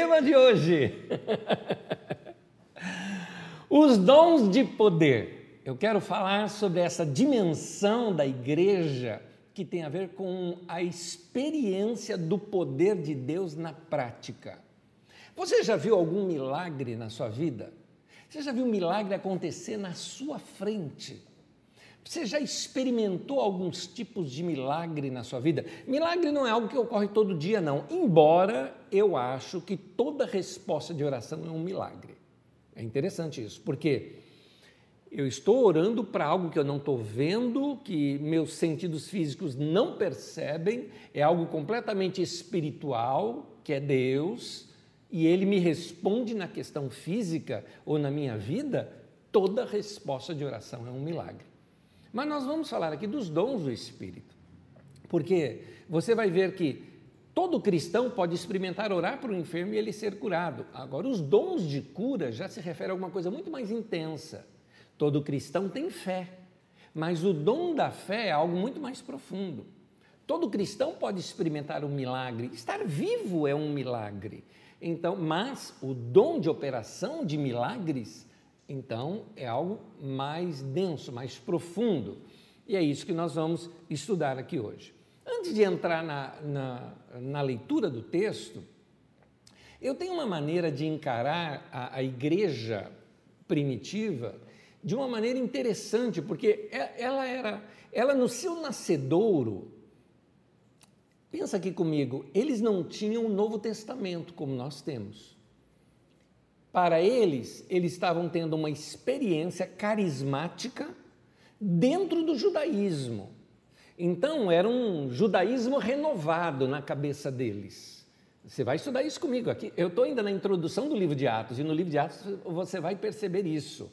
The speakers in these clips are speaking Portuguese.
tema de hoje. Os dons de poder. Eu quero falar sobre essa dimensão da igreja que tem a ver com a experiência do poder de Deus na prática. Você já viu algum milagre na sua vida? Você já viu um milagre acontecer na sua frente? Você já experimentou alguns tipos de milagre na sua vida? Milagre não é algo que ocorre todo dia, não. Embora eu acho que toda resposta de oração é um milagre. É interessante isso, porque eu estou orando para algo que eu não estou vendo, que meus sentidos físicos não percebem, é algo completamente espiritual, que é Deus, e Ele me responde na questão física ou na minha vida, toda resposta de oração é um milagre. Mas nós vamos falar aqui dos dons do Espírito, porque você vai ver que Todo cristão pode experimentar orar para o enfermo e ele ser curado. Agora, os dons de cura já se refere a alguma coisa muito mais intensa. Todo cristão tem fé, mas o dom da fé é algo muito mais profundo. Todo cristão pode experimentar um milagre. Estar vivo é um milagre. Então, mas o dom de operação de milagres, então, é algo mais denso, mais profundo. E é isso que nós vamos estudar aqui hoje. Antes de entrar na, na, na leitura do texto, eu tenho uma maneira de encarar a, a igreja primitiva de uma maneira interessante, porque é, ela era, ela no seu nascedouro, pensa aqui comigo, eles não tinham o Novo Testamento como nós temos. Para eles, eles estavam tendo uma experiência carismática dentro do judaísmo. Então, era um judaísmo renovado na cabeça deles. Você vai estudar isso comigo aqui. Eu estou ainda na introdução do livro de Atos, e no livro de Atos você vai perceber isso.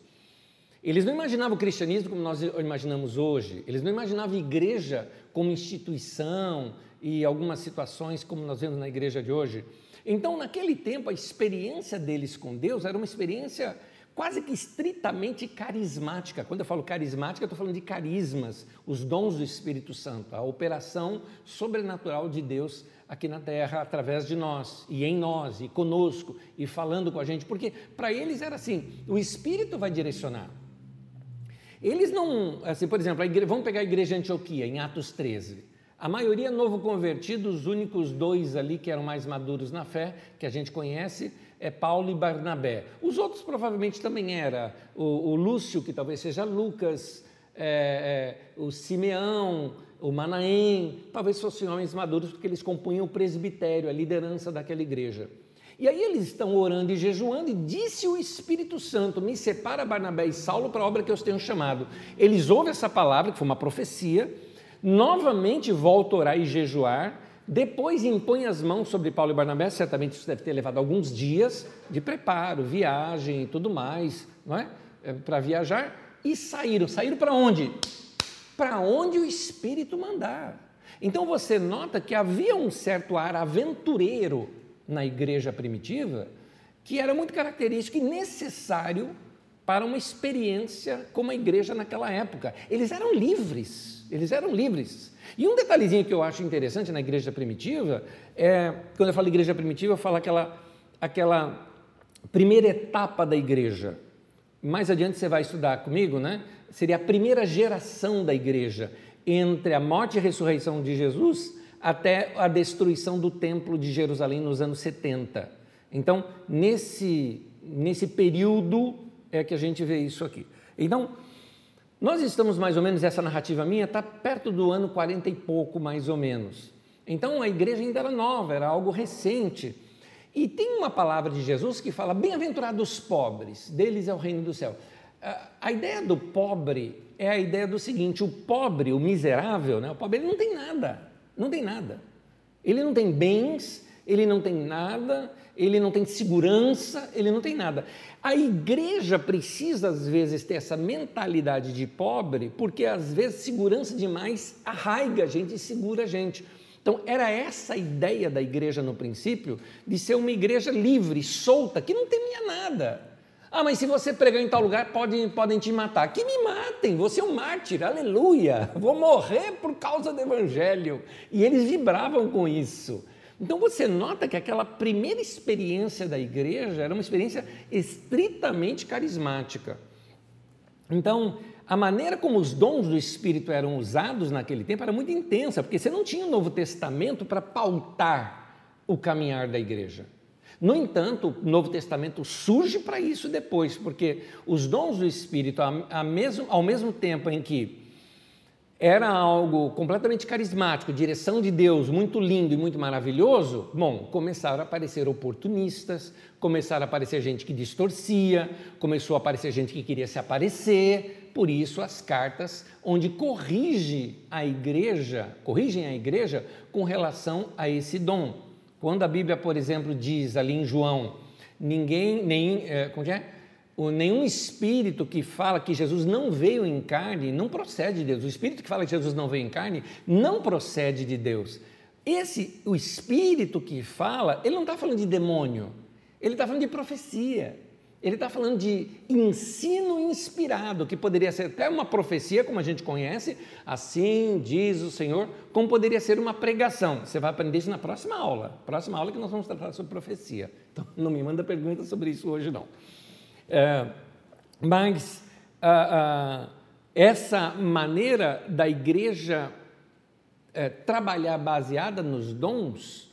Eles não imaginavam o cristianismo como nós imaginamos hoje, eles não imaginavam a igreja como instituição e algumas situações como nós vemos na igreja de hoje. Então, naquele tempo, a experiência deles com Deus era uma experiência quase que estritamente carismática. Quando eu falo carismática, eu estou falando de carismas, os dons do Espírito Santo, a operação sobrenatural de Deus aqui na terra através de nós e em nós e conosco e falando com a gente, porque para eles era assim, o Espírito vai direcionar. Eles não, assim, por exemplo, igreja, vamos pegar a igreja de Antioquia, em Atos 13. A maioria novo convertido, os únicos dois ali que eram mais maduros na fé, que a gente conhece, é Paulo e Barnabé. Os outros provavelmente também era o, o Lúcio, que talvez seja Lucas, é, é, o Simeão, o Manaém, talvez fossem homens maduros, porque eles compunham o presbitério, a liderança daquela igreja. E aí eles estão orando e jejuando, e disse o Espírito Santo: Me separa Barnabé e Saulo para a obra que eu os tenho chamado. Eles ouvem essa palavra, que foi uma profecia, novamente voltam a orar e jejuar, depois impõe as mãos sobre Paulo e Barnabé, certamente isso deve ter levado alguns dias de preparo, viagem e tudo mais, não é? é para viajar, e saíram. Saíram para onde? Para onde o Espírito mandar. Então você nota que havia um certo ar aventureiro na igreja primitiva, que era muito característico e necessário para uma experiência como a igreja naquela época. Eles eram livres, eles eram livres. E um detalhezinho que eu acho interessante na igreja primitiva é, quando eu falo igreja primitiva, eu falo aquela, aquela primeira etapa da igreja. Mais adiante você vai estudar comigo, né? Seria a primeira geração da igreja, entre a morte e a ressurreição de Jesus até a destruição do templo de Jerusalém nos anos 70. Então, nesse, nesse período é que a gente vê isso aqui. Então, nós estamos mais ou menos, essa narrativa minha está perto do ano 40 e pouco, mais ou menos. Então a igreja ainda era nova, era algo recente. E tem uma palavra de Jesus que fala: Bem-aventurados os pobres, deles é o reino do céu. A ideia do pobre é a ideia do seguinte: o pobre, o miserável, né, o pobre, ele não tem nada, não tem nada. Ele não tem bens, ele não tem nada, ele não tem segurança, ele não tem nada. A igreja precisa, às vezes, ter essa mentalidade de pobre, porque às vezes segurança demais arraiga a gente e segura a gente. Então, era essa a ideia da igreja no princípio, de ser uma igreja livre, solta, que não temia nada. Ah, mas se você pregar em tal lugar, podem, podem te matar. Que me matem, você é um mártir, aleluia, vou morrer por causa do evangelho. E eles vibravam com isso. Então você nota que aquela primeira experiência da igreja era uma experiência estritamente carismática. Então, a maneira como os dons do Espírito eram usados naquele tempo era muito intensa, porque você não tinha o Novo Testamento para pautar o caminhar da igreja. No entanto, o Novo Testamento surge para isso depois, porque os dons do Espírito, ao mesmo tempo em que era algo completamente carismático, direção de Deus, muito lindo e muito maravilhoso, bom, começaram a aparecer oportunistas, começaram a aparecer gente que distorcia, começou a aparecer gente que queria se aparecer, por isso as cartas onde corrige a igreja, corrigem a igreja com relação a esse dom. Quando a Bíblia, por exemplo, diz ali em João, ninguém, nem, é, como é? Nenhum espírito que fala que Jesus não veio em carne não procede de Deus. O espírito que fala que Jesus não veio em carne não procede de Deus. Esse, o espírito que fala, ele não está falando de demônio, ele está falando de profecia. Ele está falando de ensino inspirado, que poderia ser até uma profecia, como a gente conhece, assim diz o Senhor, como poderia ser uma pregação. Você vai aprender isso na próxima aula. Próxima aula que nós vamos tratar sobre profecia. Então, não me manda pergunta sobre isso hoje, não. É, mas ah, ah, essa maneira da igreja é, trabalhar baseada nos dons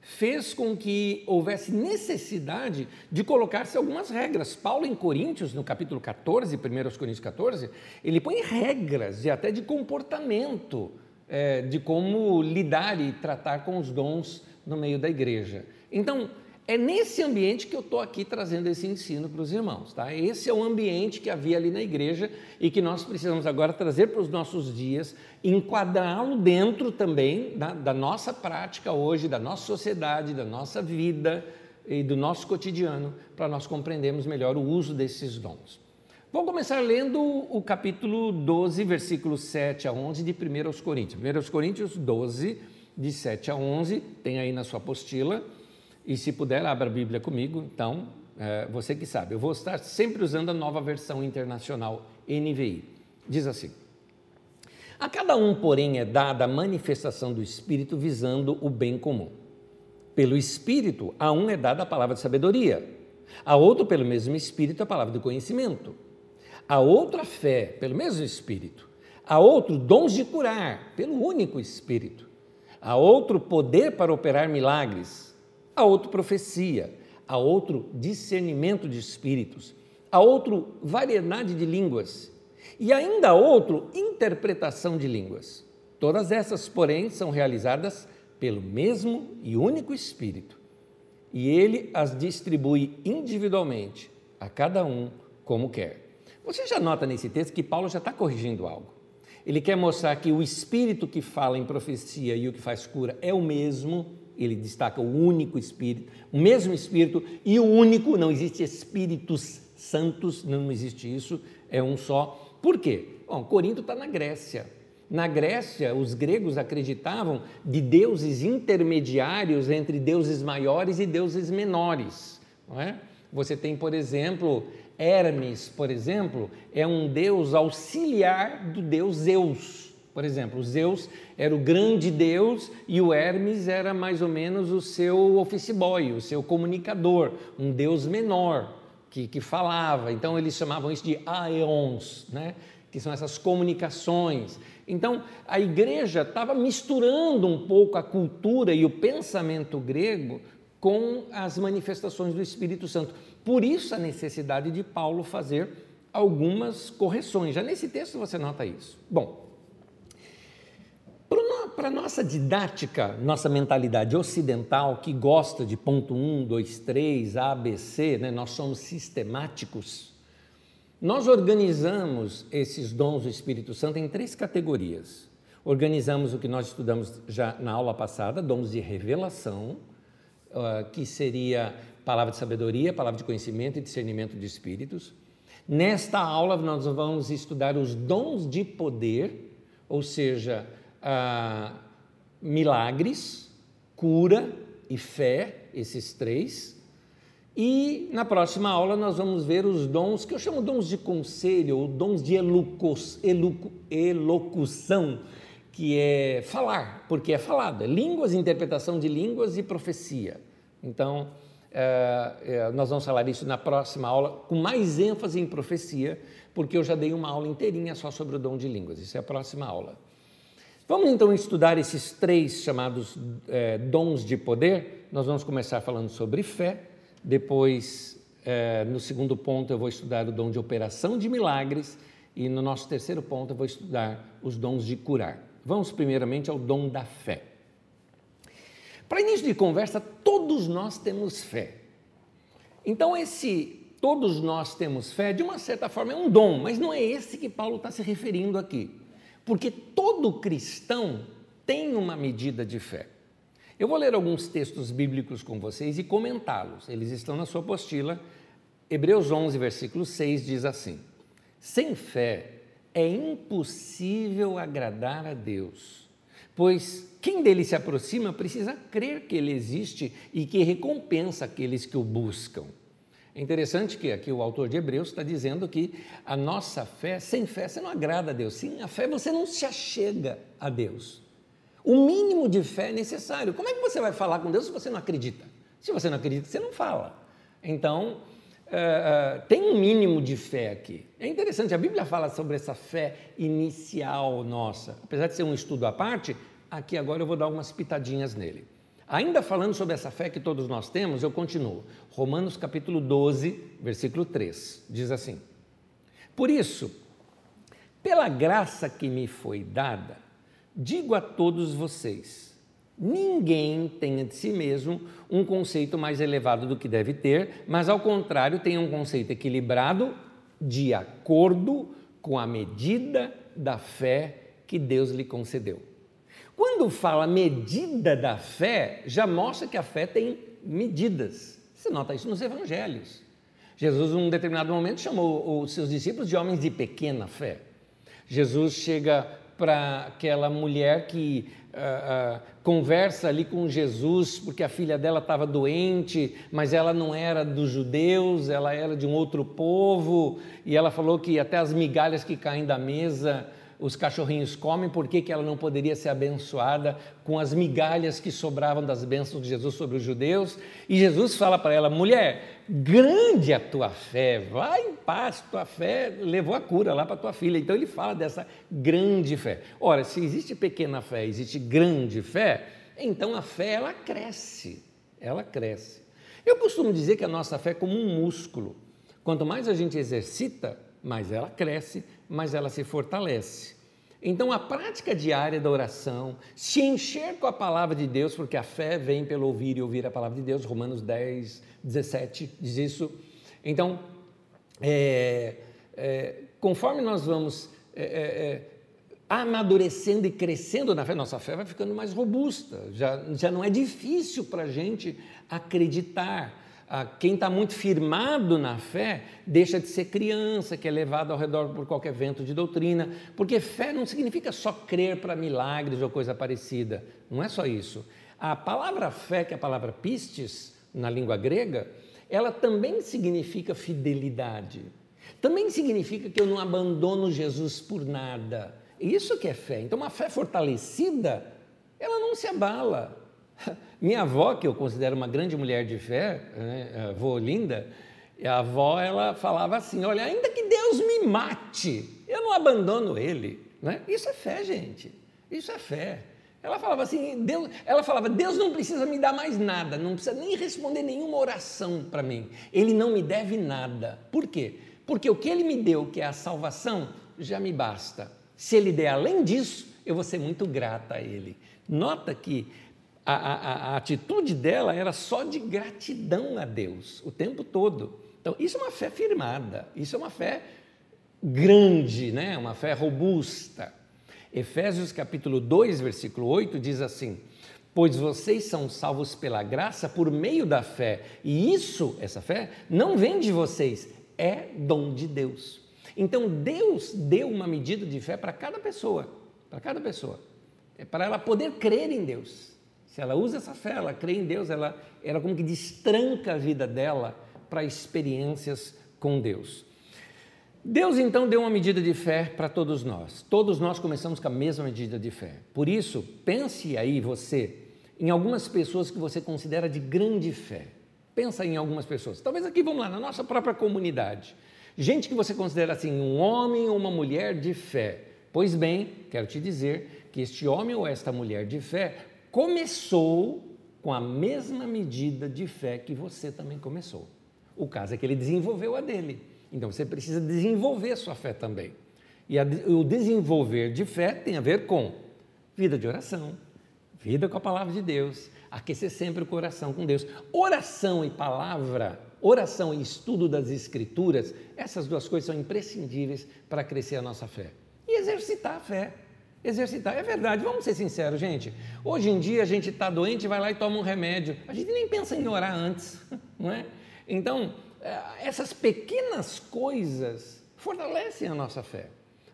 fez com que houvesse necessidade de colocar-se algumas regras. Paulo, em Coríntios, no capítulo 14, 1 Coríntios 14, ele põe regras e até de comportamento, é, de como lidar e tratar com os dons no meio da igreja. Então, é nesse ambiente que eu estou aqui trazendo esse ensino para os irmãos. Tá? Esse é o ambiente que havia ali na igreja e que nós precisamos agora trazer para os nossos dias, enquadrá-lo dentro também da, da nossa prática hoje, da nossa sociedade, da nossa vida e do nosso cotidiano, para nós compreendermos melhor o uso desses dons. Vou começar lendo o capítulo 12, versículos 7 a 11 de 1 Coríntios. 1 Coríntios 12, de 7 a 11, tem aí na sua apostila. E se puder, abra a Bíblia comigo, então, é, você que sabe. Eu vou estar sempre usando a nova versão internacional NVI. Diz assim: A cada um, porém, é dada a manifestação do Espírito visando o bem comum. Pelo Espírito, a um é dada a palavra de sabedoria, a outro, pelo mesmo Espírito, a palavra de conhecimento, a outro, a fé, pelo mesmo Espírito, a outro, dons de curar, pelo único Espírito, a outro, poder para operar milagres a outro profecia, a outro discernimento de espíritos, a outro variedade de línguas e ainda a outro interpretação de línguas. Todas essas, porém, são realizadas pelo mesmo e único Espírito, e ele as distribui individualmente a cada um como quer. Você já nota nesse texto que Paulo já está corrigindo algo. Ele quer mostrar que o Espírito que fala em profecia e o que faz cura é o mesmo, ele destaca o único Espírito, o mesmo Espírito e o único, não existe Espíritos Santos, não existe isso, é um só. Por quê? Bom, Corinto está na Grécia. Na Grécia, os gregos acreditavam de deuses intermediários entre deuses maiores e deuses menores. Não é? Você tem, por exemplo, Hermes, por exemplo, é um deus auxiliar do deus Zeus. Por exemplo, Zeus era o grande deus e o Hermes era mais ou menos o seu office boy, o seu comunicador, um deus menor que, que falava. Então eles chamavam isso de aeons, né? que são essas comunicações. Então a igreja estava misturando um pouco a cultura e o pensamento grego com as manifestações do Espírito Santo. Por isso a necessidade de Paulo fazer algumas correções. Já nesse texto você nota isso. Bom, para nossa didática, nossa mentalidade ocidental, que gosta de ponto 1, 2, 3, A, B, C, né? nós somos sistemáticos, nós organizamos esses dons do Espírito Santo em três categorias. Organizamos o que nós estudamos já na aula passada, dons de revelação, uh, que seria palavra de sabedoria, palavra de conhecimento e discernimento de espíritos. Nesta aula, nós vamos estudar os dons de poder, ou seja, ah, milagres, cura e fé, esses três. E na próxima aula nós vamos ver os dons que eu chamo dons de conselho ou dons de elocução, que é falar, porque é falado, é línguas, interpretação de línguas e profecia. Então, é, é, nós vamos falar isso na próxima aula, com mais ênfase em profecia, porque eu já dei uma aula inteirinha só sobre o dom de línguas. Isso é a próxima aula. Vamos então estudar esses três chamados é, dons de poder. Nós vamos começar falando sobre fé, depois, é, no segundo ponto, eu vou estudar o dom de operação de milagres, e no nosso terceiro ponto, eu vou estudar os dons de curar. Vamos primeiramente ao dom da fé. Para início de conversa, todos nós temos fé. Então, esse todos nós temos fé, de uma certa forma, é um dom, mas não é esse que Paulo está se referindo aqui. Porque todo cristão tem uma medida de fé. Eu vou ler alguns textos bíblicos com vocês e comentá-los. Eles estão na sua apostila. Hebreus 11, versículo 6 diz assim: Sem fé é impossível agradar a Deus, pois quem dele se aproxima precisa crer que ele existe e que recompensa aqueles que o buscam. É interessante que aqui o autor de Hebreus está dizendo que a nossa fé, sem fé, você não agrada a Deus. Sem a fé, você não se achega a Deus. O mínimo de fé é necessário. Como é que você vai falar com Deus se você não acredita? Se você não acredita, você não fala. Então, uh, uh, tem um mínimo de fé aqui. É interessante, a Bíblia fala sobre essa fé inicial nossa. Apesar de ser um estudo à parte, aqui agora eu vou dar algumas pitadinhas nele. Ainda falando sobre essa fé que todos nós temos, eu continuo. Romanos capítulo 12, versículo 3, diz assim: Por isso, pela graça que me foi dada, digo a todos vocês: ninguém tenha de si mesmo um conceito mais elevado do que deve ter, mas ao contrário, tenha um conceito equilibrado de acordo com a medida da fé que Deus lhe concedeu. Quando fala medida da fé, já mostra que a fé tem medidas. Você nota isso nos evangelhos. Jesus, num determinado momento, chamou os seus discípulos de homens de pequena fé. Jesus chega para aquela mulher que uh, uh, conversa ali com Jesus porque a filha dela estava doente, mas ela não era dos judeus, ela era de um outro povo, e ela falou que até as migalhas que caem da mesa os cachorrinhos comem, por que, que ela não poderia ser abençoada com as migalhas que sobravam das bênçãos de Jesus sobre os judeus? E Jesus fala para ela: mulher, grande a tua fé, vai em paz, tua fé levou a cura lá para tua filha. Então ele fala dessa grande fé. Ora, se existe pequena fé, existe grande fé, então a fé ela cresce, ela cresce. Eu costumo dizer que a nossa fé é como um músculo. Quanto mais a gente exercita, mais ela cresce, mas ela se fortalece. Então, a prática diária da oração, se encher com a palavra de Deus, porque a fé vem pelo ouvir e ouvir a palavra de Deus, Romanos 10, 17 diz isso. Então, é, é, conforme nós vamos é, é, é, amadurecendo e crescendo na fé, nossa fé vai ficando mais robusta, já, já não é difícil para a gente acreditar quem está muito firmado na fé deixa de ser criança, que é levado ao redor por qualquer vento de doutrina, porque fé não significa só crer para milagres ou coisa parecida, não é só isso. A palavra fé, que é a palavra pistes, na língua grega, ela também significa fidelidade. Também significa que eu não abandono Jesus por nada. Isso que é fé. Então, uma fé fortalecida, ela não se abala, minha avó, que eu considero uma grande mulher de fé, né, a avó Linda, a avó ela falava assim: Olha, ainda que Deus me mate, eu não abandono ele. Né? Isso é fé, gente. Isso é fé. Ela falava assim, Deus, ela falava, Deus não precisa me dar mais nada, não precisa nem responder nenhuma oração para mim. Ele não me deve nada. Por quê? Porque o que ele me deu, que é a salvação, já me basta. Se ele der além disso, eu vou ser muito grata a ele. Nota que a, a, a, atitude dela era só de gratidão a Deus o tempo todo. Então, isso é uma fé firmada, isso é uma fé grande, né? uma fé robusta. Efésios capítulo 2, versículo 8 diz assim: Pois vocês são salvos pela graça por meio da fé, e isso, essa fé, não vem de vocês, é dom de Deus. Então Deus deu uma medida de fé para cada pessoa, para cada pessoa, é para ela poder crer em Deus. Se ela usa essa fé, ela crê em Deus, ela, ela como que destranca a vida dela para experiências com Deus. Deus então deu uma medida de fé para todos nós. Todos nós começamos com a mesma medida de fé. Por isso, pense aí você em algumas pessoas que você considera de grande fé. Pensa em algumas pessoas. Talvez aqui, vamos lá, na nossa própria comunidade. Gente que você considera assim, um homem ou uma mulher de fé. Pois bem, quero te dizer que este homem ou esta mulher de fé começou com a mesma medida de fé que você também começou. O caso é que ele desenvolveu a dele. Então você precisa desenvolver sua fé também. E a, o desenvolver de fé tem a ver com vida de oração, vida com a palavra de Deus, aquecer sempre o coração com Deus. Oração e palavra, oração e estudo das Escrituras, essas duas coisas são imprescindíveis para crescer a nossa fé. E exercitar a fé. Exercitar, é verdade, vamos ser sinceros, gente. Hoje em dia a gente está doente, vai lá e toma um remédio. A gente nem pensa em orar antes, não é? Então, é, essas pequenas coisas fortalecem a nossa fé.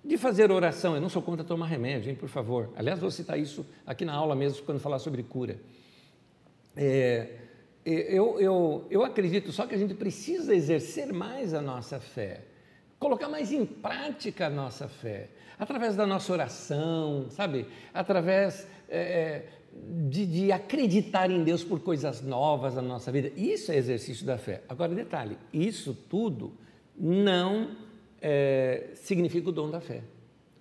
De fazer oração, eu não sou contra tomar remédio, hein, por favor. Aliás, vou citar isso aqui na aula mesmo, quando falar sobre cura. É, eu, eu, eu acredito só que a gente precisa exercer mais a nossa fé, colocar mais em prática a nossa fé, através da nossa oração, sabe? Através é, de, de, acreditar em Deus por coisas novas na nossa vida. Isso é exercício da fé. Agora, detalhe: isso tudo não é, significa o dom da fé.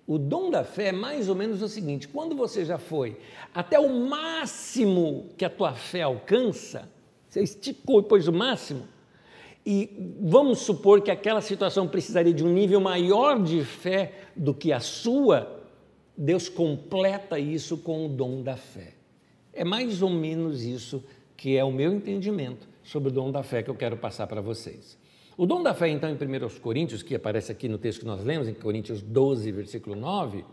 O dom da fé é mais ou menos o seguinte: quando você já foi até o máximo que a tua fé alcança, você esticou e pôs o máximo, e vamos supor que aquela situação precisaria de um nível maior de fé do que a sua, Deus completa isso com o dom da fé. É mais ou menos isso que é o meu entendimento sobre o dom da fé que eu quero passar para vocês. O dom da fé, então, em 1 Coríntios, que aparece aqui no texto que nós lemos, em Coríntios 12, versículo 9,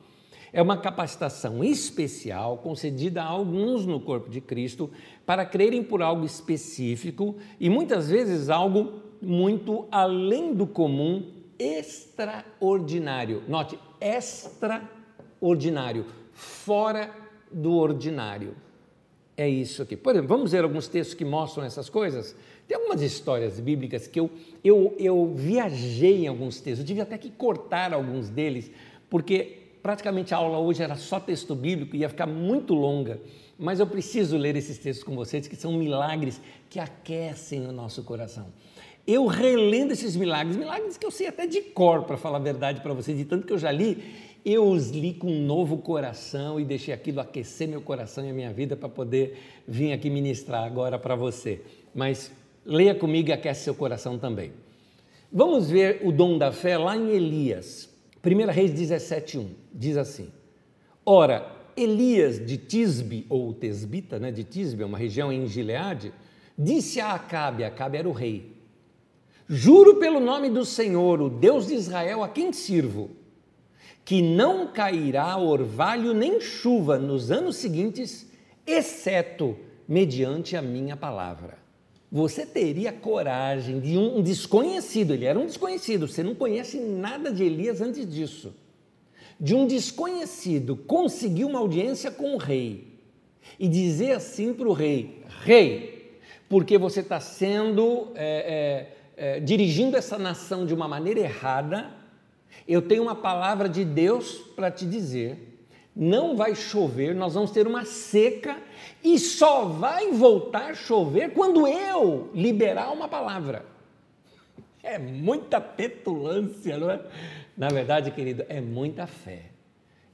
é uma capacitação especial concedida a alguns no corpo de Cristo para crerem por algo específico e muitas vezes algo muito além do comum, extraordinário. Note, extraordinário, fora do ordinário é isso aqui. Por exemplo, vamos ver alguns textos que mostram essas coisas? Tem algumas histórias bíblicas que eu, eu, eu viajei em alguns textos, eu tive até que cortar alguns deles, porque praticamente a aula hoje era só texto bíblico ia ficar muito longa, mas eu preciso ler esses textos com vocês, que são milagres que aquecem o nosso coração. Eu relendo esses milagres, milagres que eu sei até de cor, para falar a verdade para vocês, de tanto que eu já li, eu os li com um novo coração e deixei aquilo aquecer meu coração e a minha vida para poder vir aqui ministrar agora para você. Mas leia comigo e aquece seu coração também. Vamos ver o dom da fé lá em Elias. 1 Reis 17:1 diz assim: Ora, Elias de Tisbe, ou Tesbita, né, de Tisbe, uma região em Gileade, disse a Acabe, Acabe era o rei: Juro pelo nome do Senhor, o Deus de Israel, a quem sirvo, que não cairá orvalho nem chuva nos anos seguintes, exceto mediante a minha palavra. Você teria coragem de um desconhecido, ele era um desconhecido, você não conhece nada de Elias antes disso. De um desconhecido conseguir uma audiência com o rei e dizer assim para o rei: Rei, porque você está sendo é, é, é, dirigindo essa nação de uma maneira errada, eu tenho uma palavra de Deus para te dizer. Não vai chover, nós vamos ter uma seca e só vai voltar a chover quando eu liberar uma palavra. É muita petulância, não é? Na verdade, querido, é muita fé.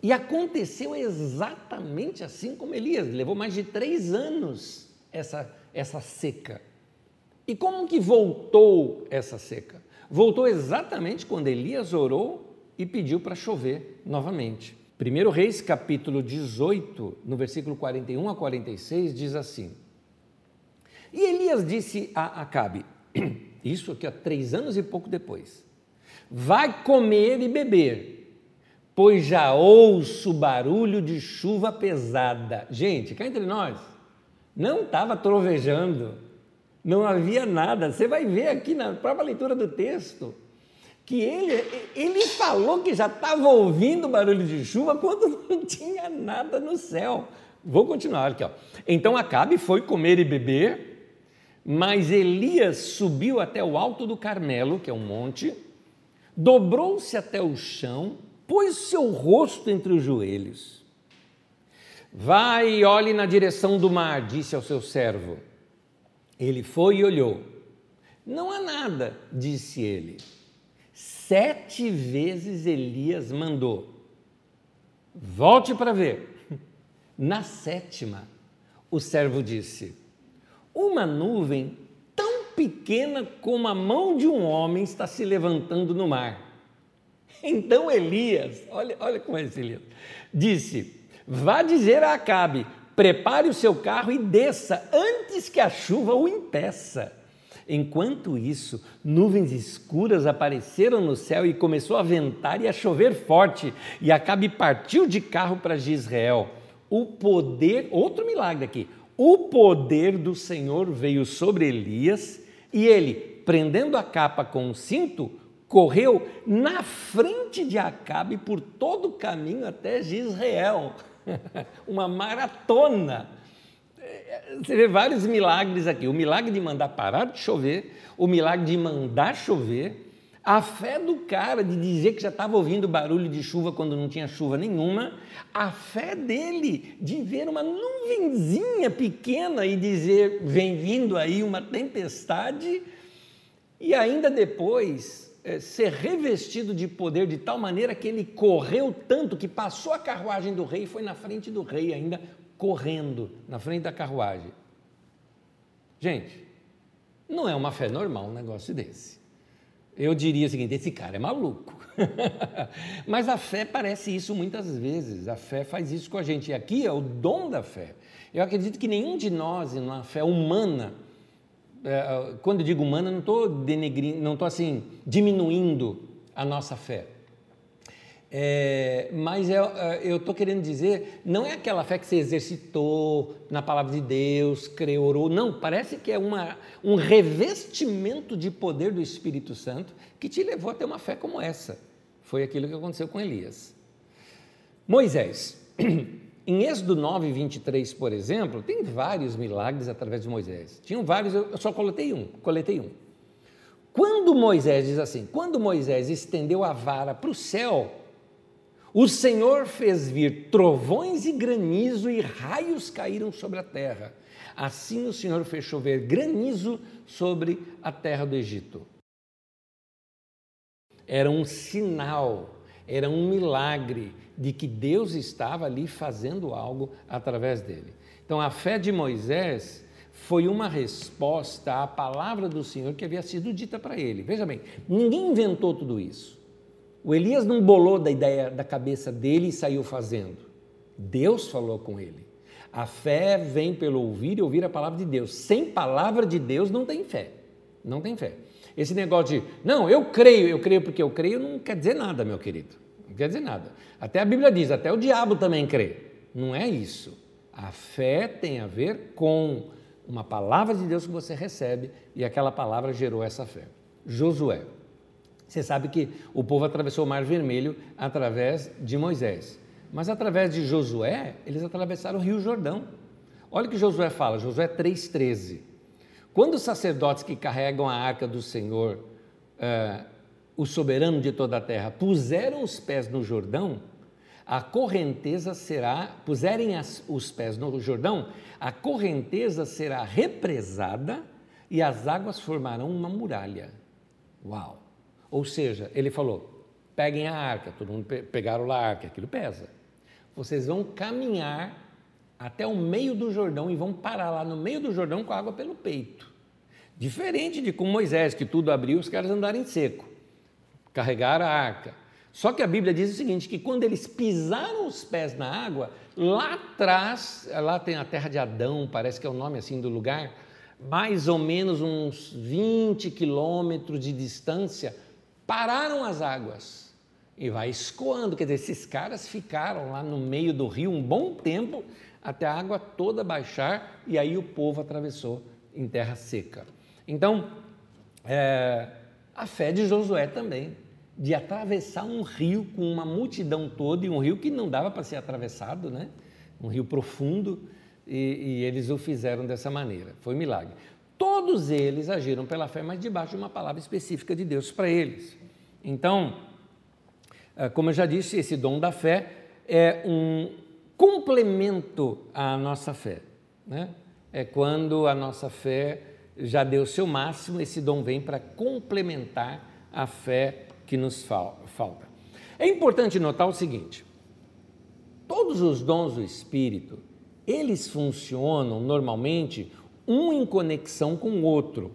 E aconteceu exatamente assim como Elias. Levou mais de três anos essa, essa seca. E como que voltou essa seca? voltou exatamente quando Elias orou e pediu para chover novamente. 1 Reis, capítulo 18, no versículo 41 a 46, diz assim: E Elias disse a Acabe, isso aqui há três anos e pouco depois: Vai comer e beber, pois já ouço barulho de chuva pesada. Gente, cá entre nós, não estava trovejando, não havia nada. Você vai ver aqui na própria leitura do texto que ele, ele falou que já estava ouvindo barulho de chuva quando não tinha nada no céu. Vou continuar aqui. Ó. Então Acabe foi comer e beber, mas Elias subiu até o alto do Carmelo, que é um monte, dobrou-se até o chão, pôs seu rosto entre os joelhos. Vai e olhe na direção do mar, disse ao seu servo. Ele foi e olhou. Não há nada, disse ele. Sete vezes Elias mandou: Volte para ver. Na sétima, o servo disse: Uma nuvem tão pequena como a mão de um homem está se levantando no mar. Então Elias, olha, olha como é esse Elias, disse: Vá dizer a Acabe: prepare o seu carro e desça antes que a chuva o impeça. Enquanto isso, nuvens escuras apareceram no céu e começou a ventar e a chover forte, e Acabe partiu de carro para Israel. O poder, outro milagre aqui, o poder do Senhor veio sobre Elias e ele, prendendo a capa com um cinto, correu na frente de Acabe por todo o caminho até Israel. Uma maratona você vê vários milagres aqui. O milagre de mandar parar de chover, o milagre de mandar chover, a fé do cara de dizer que já estava ouvindo barulho de chuva quando não tinha chuva nenhuma, a fé dele de ver uma nuvenzinha pequena e dizer: vem vindo aí uma tempestade, e ainda depois é, ser revestido de poder de tal maneira que ele correu tanto que passou a carruagem do rei e foi na frente do rei ainda correndo na frente da carruagem. Gente, não é uma fé normal um negócio desse. Eu diria o seguinte: esse cara é maluco. Mas a fé parece isso muitas vezes. A fé faz isso com a gente. E aqui é o dom da fé. Eu acredito que nenhum de nós, na fé humana, é, quando eu digo humana, não estou denegrindo, não estou assim diminuindo a nossa fé. É, mas é, é, eu estou querendo dizer, não é aquela fé que você exercitou na palavra de Deus, creu, orou, não, parece que é uma, um revestimento de poder do Espírito Santo que te levou a ter uma fé como essa. Foi aquilo que aconteceu com Elias. Moisés, em Êxodo 9, 23, por exemplo, tem vários milagres através de Moisés. Tinham vários, eu só coletei um, coletei um. Quando Moisés diz assim, quando Moisés estendeu a vara para o céu, o Senhor fez vir trovões e granizo e raios caíram sobre a terra. Assim o Senhor fez chover granizo sobre a terra do Egito. Era um sinal, era um milagre de que Deus estava ali fazendo algo através dele. Então a fé de Moisés foi uma resposta à palavra do Senhor que havia sido dita para ele. Veja bem, ninguém inventou tudo isso. O Elias não bolou da ideia da cabeça dele e saiu fazendo. Deus falou com ele. A fé vem pelo ouvir e ouvir a palavra de Deus. Sem palavra de Deus não tem fé. Não tem fé. Esse negócio de, não, eu creio, eu creio porque eu creio, não quer dizer nada, meu querido. Não quer dizer nada. Até a Bíblia diz, até o diabo também crê. Não é isso. A fé tem a ver com uma palavra de Deus que você recebe e aquela palavra gerou essa fé. Josué. Você sabe que o povo atravessou o Mar Vermelho através de Moisés. Mas através de Josué, eles atravessaram o Rio Jordão. Olha o que Josué fala, Josué 3,13. Quando os sacerdotes que carregam a arca do Senhor, uh, o soberano de toda a terra, puseram os pés no Jordão, a correnteza será, puserem as, os pés no Jordão, a correnteza será represada e as águas formarão uma muralha. Uau! Ou seja, ele falou: peguem a arca, todo mundo pe pegaram lá a arca, aquilo pesa. Vocês vão caminhar até o meio do Jordão e vão parar lá no meio do Jordão com água pelo peito. Diferente de com Moisés, que tudo abriu, os caras andarem seco, carregaram a arca. Só que a Bíblia diz o seguinte: que quando eles pisaram os pés na água, lá atrás, lá tem a terra de Adão, parece que é o nome assim do lugar, mais ou menos uns 20 quilômetros de distância, pararam as águas e vai escoando. Quer dizer, esses caras ficaram lá no meio do rio um bom tempo até a água toda baixar e aí o povo atravessou em terra seca. Então, é, a fé de Josué também, de atravessar um rio com uma multidão toda e um rio que não dava para ser atravessado, né? um rio profundo, e, e eles o fizeram dessa maneira. Foi um milagre. Todos eles agiram pela fé, mas debaixo de uma palavra específica de Deus para eles. Então, eh, como eu já disse, esse dom da fé é um complemento à nossa fé. Né? É quando a nossa fé já deu o seu máximo, esse dom vem para complementar a fé que nos falta. É importante notar o seguinte: todos os dons do Espírito, eles funcionam normalmente um em conexão com o outro.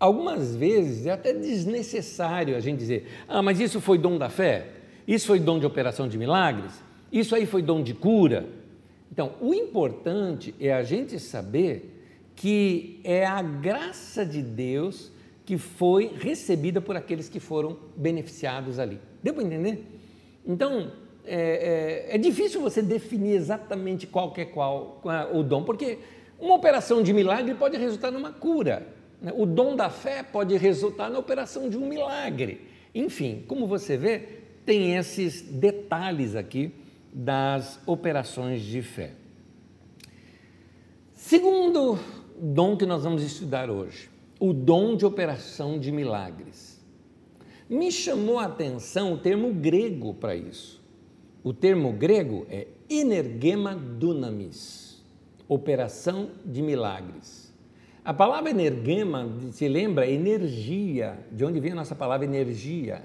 Algumas vezes é até desnecessário a gente dizer: ah, mas isso foi dom da fé, isso foi dom de operação de milagres, isso aí foi dom de cura. Então, o importante é a gente saber que é a graça de Deus que foi recebida por aqueles que foram beneficiados ali. Deu para entender? Então, é, é, é, difícil você definir exatamente qual é qual, qual é o dom, porque uma operação de milagre pode resultar numa cura. Né? O dom da fé pode resultar na operação de um milagre. Enfim, como você vê, tem esses detalhes aqui das operações de fé. Segundo dom que nós vamos estudar hoje, o dom de operação de milagres. Me chamou a atenção o termo grego para isso. O termo grego é energema dunamis, operação de milagres. A palavra energema, se lembra, energia, de onde vem a nossa palavra energia.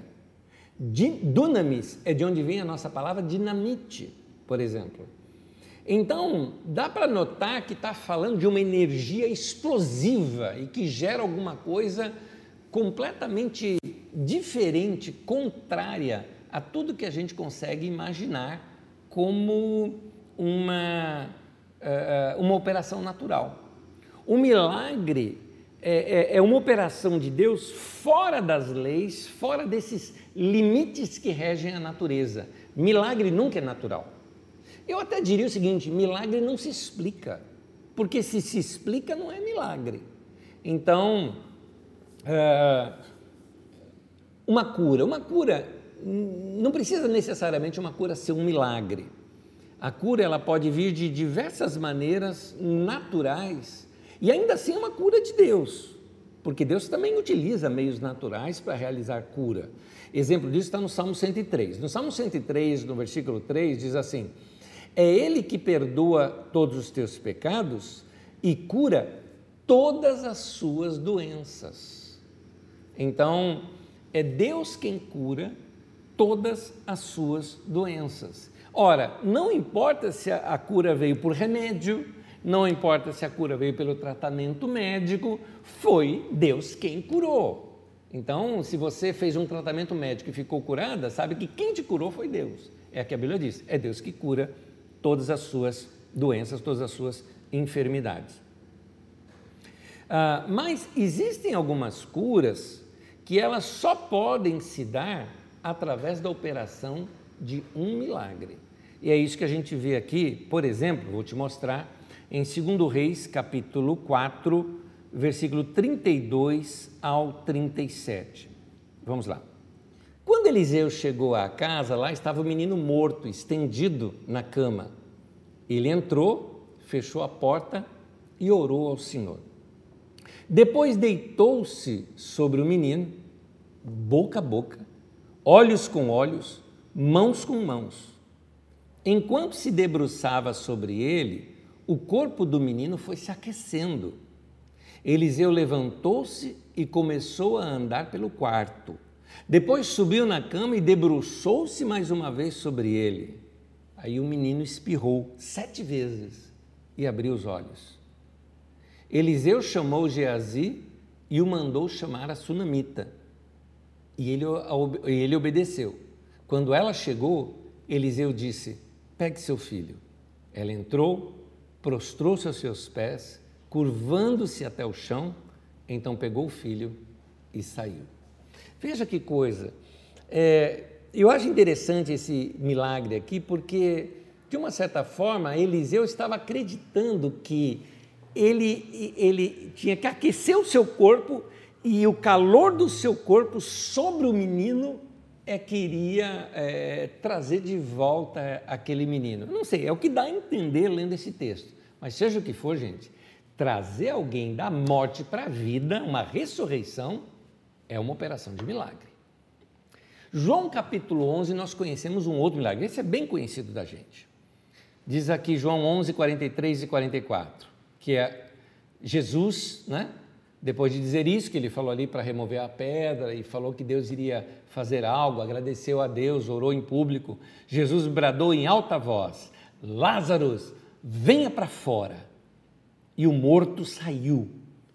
Dunamis é de onde vem a nossa palavra dinamite, por exemplo. Então, dá para notar que está falando de uma energia explosiva e que gera alguma coisa completamente diferente, contrária a tudo que a gente consegue imaginar como uma, eh, eh, uma operação natural. O milagre é, é, é uma operação de Deus fora das leis, fora desses limites que regem a natureza. Milagre nunca é natural. Eu até diria o seguinte: milagre não se explica, porque se se explica não é milagre. Então, é, uma cura, uma cura não precisa necessariamente uma cura ser um milagre. A cura ela pode vir de diversas maneiras naturais e ainda assim é uma cura de Deus, porque Deus também utiliza meios naturais para realizar cura. Exemplo disso está no Salmo 103. No Salmo 103, no versículo 3, diz assim: é Ele que perdoa todos os teus pecados e cura todas as suas doenças. Então, é Deus quem cura todas as suas doenças. Ora, não importa se a cura veio por remédio, não importa se a cura veio pelo tratamento médico, foi Deus quem curou. Então, se você fez um tratamento médico e ficou curada, sabe que quem te curou foi Deus. É o que a Bíblia diz: é Deus que cura todas as suas doenças, todas as suas enfermidades. Ah, mas existem algumas curas que elas só podem se dar através da operação de um milagre. E é isso que a gente vê aqui, por exemplo, vou te mostrar em 2 Reis, capítulo 4, versículo 32 ao 37. Vamos lá. Quando Eliseu chegou à casa, lá estava o menino morto, estendido na cama. Ele entrou, fechou a porta e orou ao Senhor. Depois deitou-se sobre o menino, boca a boca, olhos com olhos, mãos com mãos. Enquanto se debruçava sobre ele, o corpo do menino foi se aquecendo. Eliseu levantou-se e começou a andar pelo quarto. Depois subiu na cama e debruçou-se mais uma vez sobre ele. Aí o menino espirrou sete vezes e abriu os olhos. Eliseu chamou Geazi e o mandou chamar a sunamita. E ele, ele obedeceu. Quando ela chegou, Eliseu disse: Pegue seu filho. Ela entrou, prostrou-se aos seus pés, curvando-se até o chão, então pegou o filho e saiu. Veja que coisa. É, eu acho interessante esse milagre aqui, porque, de uma certa forma, Eliseu estava acreditando que ele, ele tinha que aquecer o seu corpo e o calor do seu corpo sobre o menino é que iria é, trazer de volta aquele menino. Não sei, é o que dá a entender lendo esse texto. Mas seja o que for, gente, trazer alguém da morte para a vida, uma ressurreição, é uma operação de milagre. João capítulo 11, nós conhecemos um outro milagre, esse é bem conhecido da gente. Diz aqui João 11, 43 e 44, que é Jesus, né? Depois de dizer isso, que ele falou ali para remover a pedra e falou que Deus iria fazer algo, agradeceu a Deus, orou em público. Jesus bradou em alta voz: Lázaro, venha para fora. E o morto saiu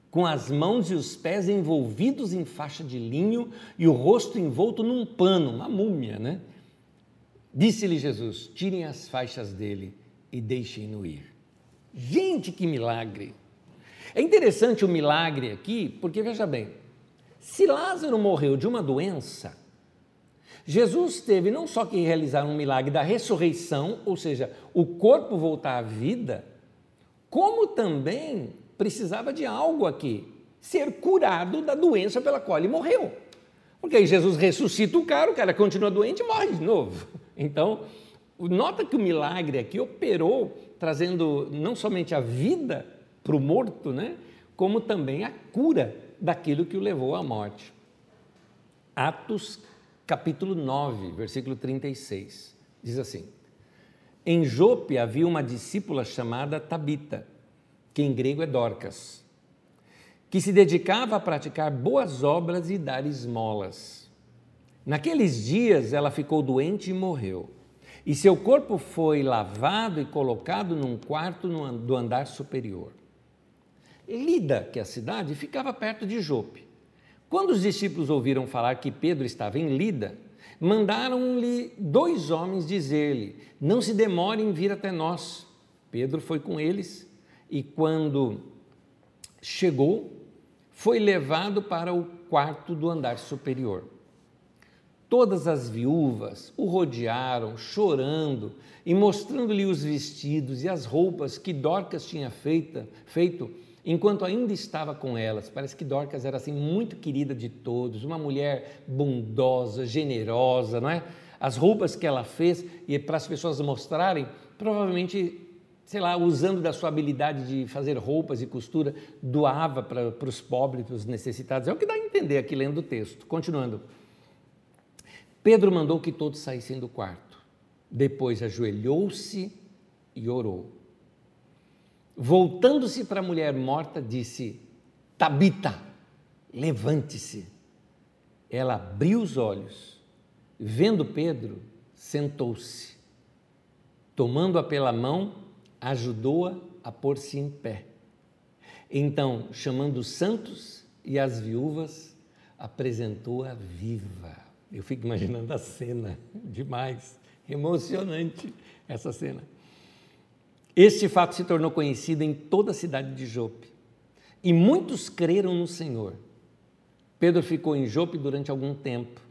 com as mãos e os pés envolvidos em faixa de linho e o rosto envolto num pano, uma múmia, né? Disse-lhe Jesus: tirem as faixas dele e deixem-no ir. Gente, que milagre! É interessante o milagre aqui, porque veja bem, se Lázaro morreu de uma doença, Jesus teve não só que realizar um milagre da ressurreição, ou seja, o corpo voltar à vida, como também precisava de algo aqui, ser curado da doença pela qual ele morreu. Porque aí Jesus ressuscita o cara, o cara continua doente e morre de novo. Então, nota que o milagre aqui operou, trazendo não somente a vida para o morto, né, como também a cura daquilo que o levou à morte. Atos capítulo 9, versículo 36, diz assim: Em Jope havia uma discípula chamada Tabita, que em grego é Dorcas, que se dedicava a praticar boas obras e dar esmolas. Naqueles dias ela ficou doente e morreu. E seu corpo foi lavado e colocado num quarto do andar superior. Lida, que é a cidade, ficava perto de Jope. Quando os discípulos ouviram falar que Pedro estava em Lida, mandaram-lhe dois homens dizer-lhe: Não se demore em vir até nós. Pedro foi com eles e, quando chegou, foi levado para o quarto do andar superior. Todas as viúvas o rodearam, chorando e mostrando-lhe os vestidos e as roupas que Dorcas tinha feita, feito enquanto ainda estava com elas. Parece que Dorcas era assim muito querida de todos, uma mulher bondosa, generosa, não é? As roupas que ela fez e para as pessoas mostrarem, provavelmente sei lá, usando da sua habilidade de fazer roupas e costura, doava para, para os pobres, para os necessitados. É o que dá a entender aqui lendo o texto. Continuando. Pedro mandou que todos saíssem do quarto. Depois ajoelhou-se e orou. Voltando-se para a mulher morta, disse: Tabita, levante-se. Ela abriu os olhos, vendo Pedro, sentou-se. Tomando-a pela mão, ajudou-a a, pôr-se em pé. Então, chamando os santos e as viúvas, apresentou-a viva. Eu fico imaginando a cena, demais, emocionante essa cena. Este fato se tornou conhecido em toda a cidade de Jope e muitos creram no Senhor. Pedro ficou em Jope durante algum tempo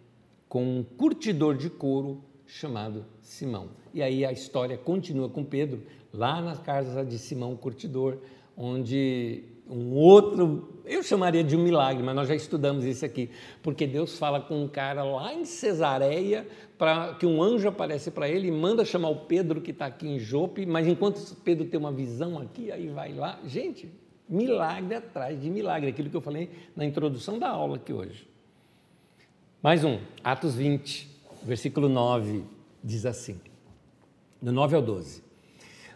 com um curtidor de couro chamado Simão. E aí a história continua com Pedro lá na casa de Simão Curtidor, onde um outro, eu chamaria de um milagre, mas nós já estudamos isso aqui, porque Deus fala com um cara lá em Cesareia, para que um anjo aparece para ele e manda chamar o Pedro que está aqui em Jope, mas enquanto Pedro tem uma visão aqui, aí vai lá. Gente, milagre atrás de milagre, aquilo que eu falei na introdução da aula aqui hoje. Mais um, Atos 20, versículo 9, diz assim, do 9 ao 12.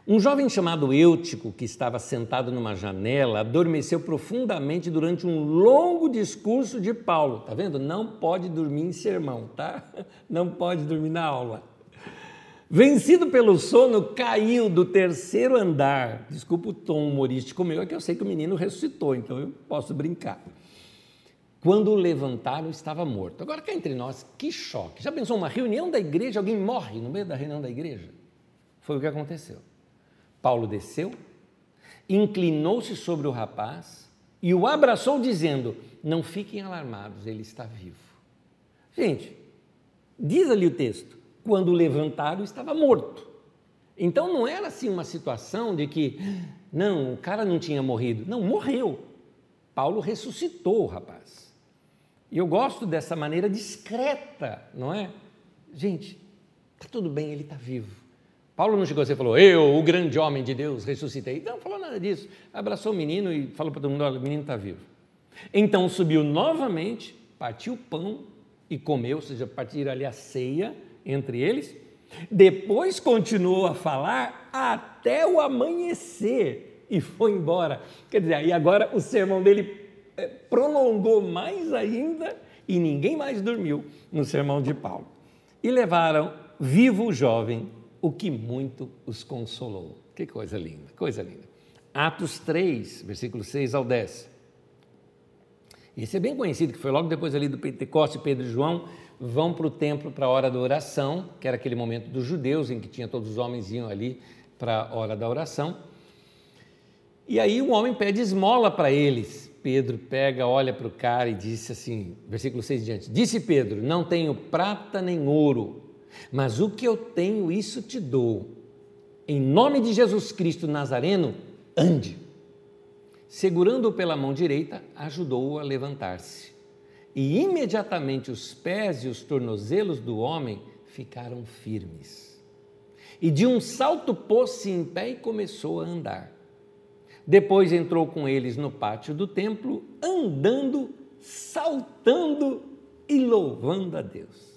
Um jovem chamado Eutico, que estava sentado numa janela, adormeceu profundamente durante um longo discurso de Paulo. Tá vendo? Não pode dormir em sermão, tá? Não pode dormir na aula. Vencido pelo sono, caiu do terceiro andar. Desculpa o tom humorístico meu, é que eu sei que o menino ressuscitou, então eu posso brincar. Quando o levantaram, estava morto. Agora, cá entre nós, que choque. Já pensou uma reunião da igreja, alguém morre no meio da reunião da igreja? Foi o que aconteceu. Paulo desceu, inclinou-se sobre o rapaz e o abraçou, dizendo: Não fiquem alarmados, ele está vivo. Gente, diz ali o texto: quando levantaram, estava morto. Então não era assim uma situação de que, não, o cara não tinha morrido. Não, morreu. Paulo ressuscitou o rapaz. E eu gosto dessa maneira discreta, não é? Gente, está tudo bem, ele está vivo. Paulo não chegou assim e falou, eu, o grande homem de Deus, ressuscitei. Não, falou nada disso. Abraçou o menino e falou para todo mundo: olha, o menino está vivo. Então subiu novamente, partiu o pão e comeu, ou seja, partiram ali a ceia entre eles. Depois continuou a falar até o amanhecer e foi embora. Quer dizer, aí agora o sermão dele eh, prolongou mais ainda e ninguém mais dormiu no sermão de Paulo. E levaram vivo o jovem, o que muito os consolou. Que coisa linda, coisa linda. Atos 3, versículo 6 ao 10. Esse é bem conhecido, que foi logo depois ali do Pentecoste, Pedro e João vão para o templo para a hora da oração, que era aquele momento dos judeus, em que tinha todos os homens iam ali para a hora da oração. E aí o homem pede esmola para eles. Pedro pega, olha para o cara e disse assim, versículo 6 diante: Disse Pedro: Não tenho prata nem ouro, mas o que eu tenho, isso te dou. Em nome de Jesus Cristo Nazareno, ande. Segurando-o pela mão direita, ajudou-o a levantar-se. E imediatamente os pés e os tornozelos do homem ficaram firmes. E de um salto pôs-se em pé e começou a andar. Depois entrou com eles no pátio do templo, andando, saltando e louvando a Deus.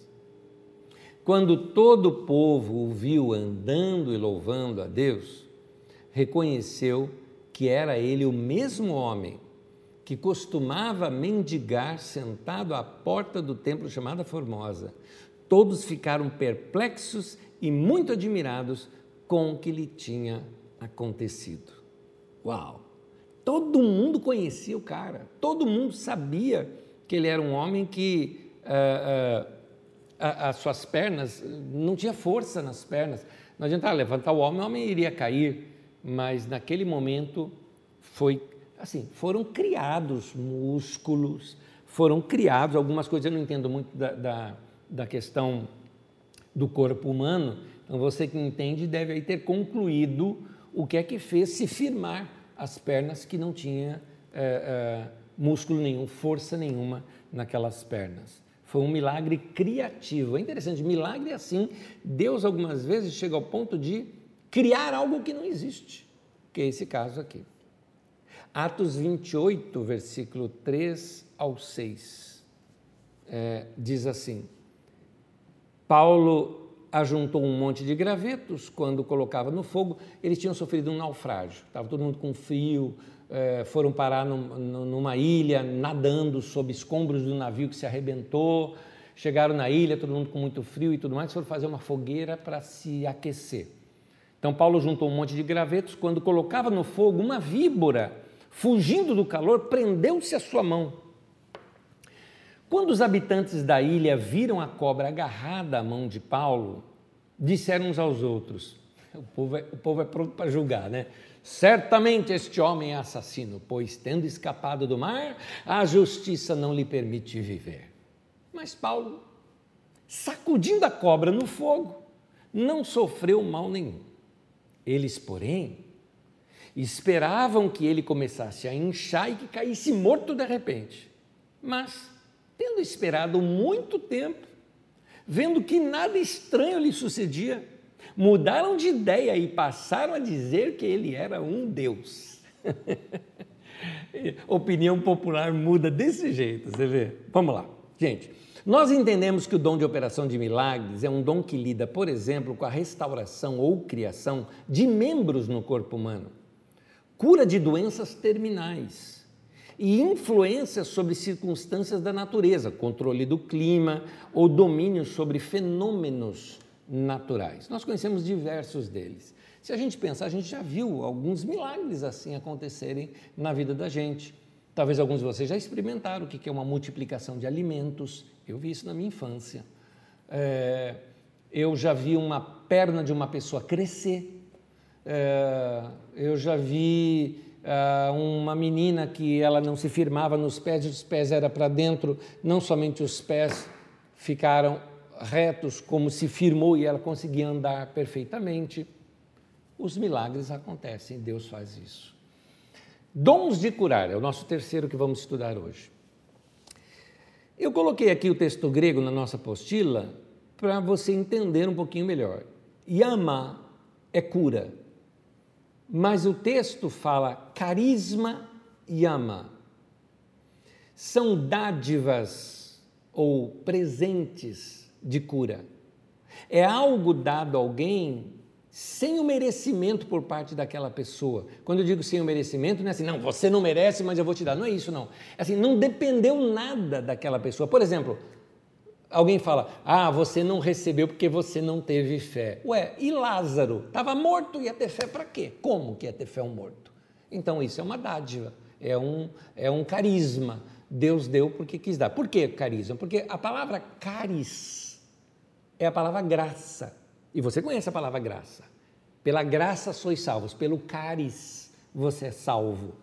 Quando todo o povo o viu andando e louvando a Deus, reconheceu que era ele o mesmo homem que costumava mendigar sentado à porta do templo chamada Formosa. Todos ficaram perplexos e muito admirados com o que lhe tinha acontecido. Uau! Todo mundo conhecia o cara, todo mundo sabia que ele era um homem que uh, uh, as suas pernas, não tinha força nas pernas. Não adiantava levantar o homem, o homem iria cair mas naquele momento foi assim, foram criados músculos, foram criados algumas coisas, eu não entendo muito da, da, da questão do corpo humano, então você que entende deve aí ter concluído o que é que fez se firmar as pernas que não tinha é, é, músculo nenhum, força nenhuma naquelas pernas. Foi um milagre criativo. É interessante, milagre assim, Deus algumas vezes chega ao ponto de criar algo que não existe, que é esse caso aqui. Atos 28, versículo 3 ao 6, é, diz assim: Paulo ajuntou um monte de gravetos quando colocava no fogo, eles tinham sofrido um naufrágio, estava todo mundo com frio, é, foram parar num, numa ilha, nadando sob escombros do navio que se arrebentou, chegaram na ilha, todo mundo com muito frio e tudo mais, foram fazer uma fogueira para se aquecer. Então, Paulo juntou um monte de gravetos. Quando colocava no fogo, uma víbora, fugindo do calor, prendeu-se à sua mão. Quando os habitantes da ilha viram a cobra agarrada à mão de Paulo, disseram uns aos outros: o povo é, o povo é pronto para julgar, né? Certamente este homem é assassino, pois, tendo escapado do mar, a justiça não lhe permite viver. Mas Paulo, sacudindo a cobra no fogo, não sofreu mal nenhum. Eles, porém, esperavam que ele começasse a inchar e que caísse morto de repente. Mas, tendo esperado muito tempo, vendo que nada estranho lhe sucedia, mudaram de ideia e passaram a dizer que ele era um Deus. Opinião popular muda desse jeito, você vê? Vamos lá, gente. Nós entendemos que o dom de operação de milagres é um dom que lida, por exemplo, com a restauração ou criação de membros no corpo humano, cura de doenças terminais e influência sobre circunstâncias da natureza, controle do clima ou domínio sobre fenômenos naturais. Nós conhecemos diversos deles. Se a gente pensar, a gente já viu alguns milagres assim acontecerem na vida da gente. Talvez alguns de vocês já experimentaram o que é uma multiplicação de alimentos. Eu vi isso na minha infância. É, eu já vi uma perna de uma pessoa crescer. É, eu já vi uma menina que ela não se firmava nos pés, os pés era para dentro, não somente os pés ficaram retos, como se firmou e ela conseguia andar perfeitamente. Os milagres acontecem, Deus faz isso. Dons de curar é o nosso terceiro que vamos estudar hoje. Eu coloquei aqui o texto grego na nossa apostila para você entender um pouquinho melhor. Yama é cura, mas o texto fala carisma yama. São dádivas ou presentes de cura. É algo dado a alguém sem o merecimento por parte daquela pessoa. Quando eu digo sem o merecimento, não é assim, não, você não merece, mas eu vou te dar. Não é isso, não. É assim, não dependeu nada daquela pessoa. Por exemplo, alguém fala, ah, você não recebeu porque você não teve fé. Ué, e Lázaro? Estava morto, ia ter fé para quê? Como que ia ter fé um morto? Então isso é uma dádiva, é um, é um carisma. Deus deu porque quis dar. Por que carisma? Porque a palavra caris é a palavra graça. E você conhece a palavra graça. Pela graça sois salvos, pelo caris você é salvo.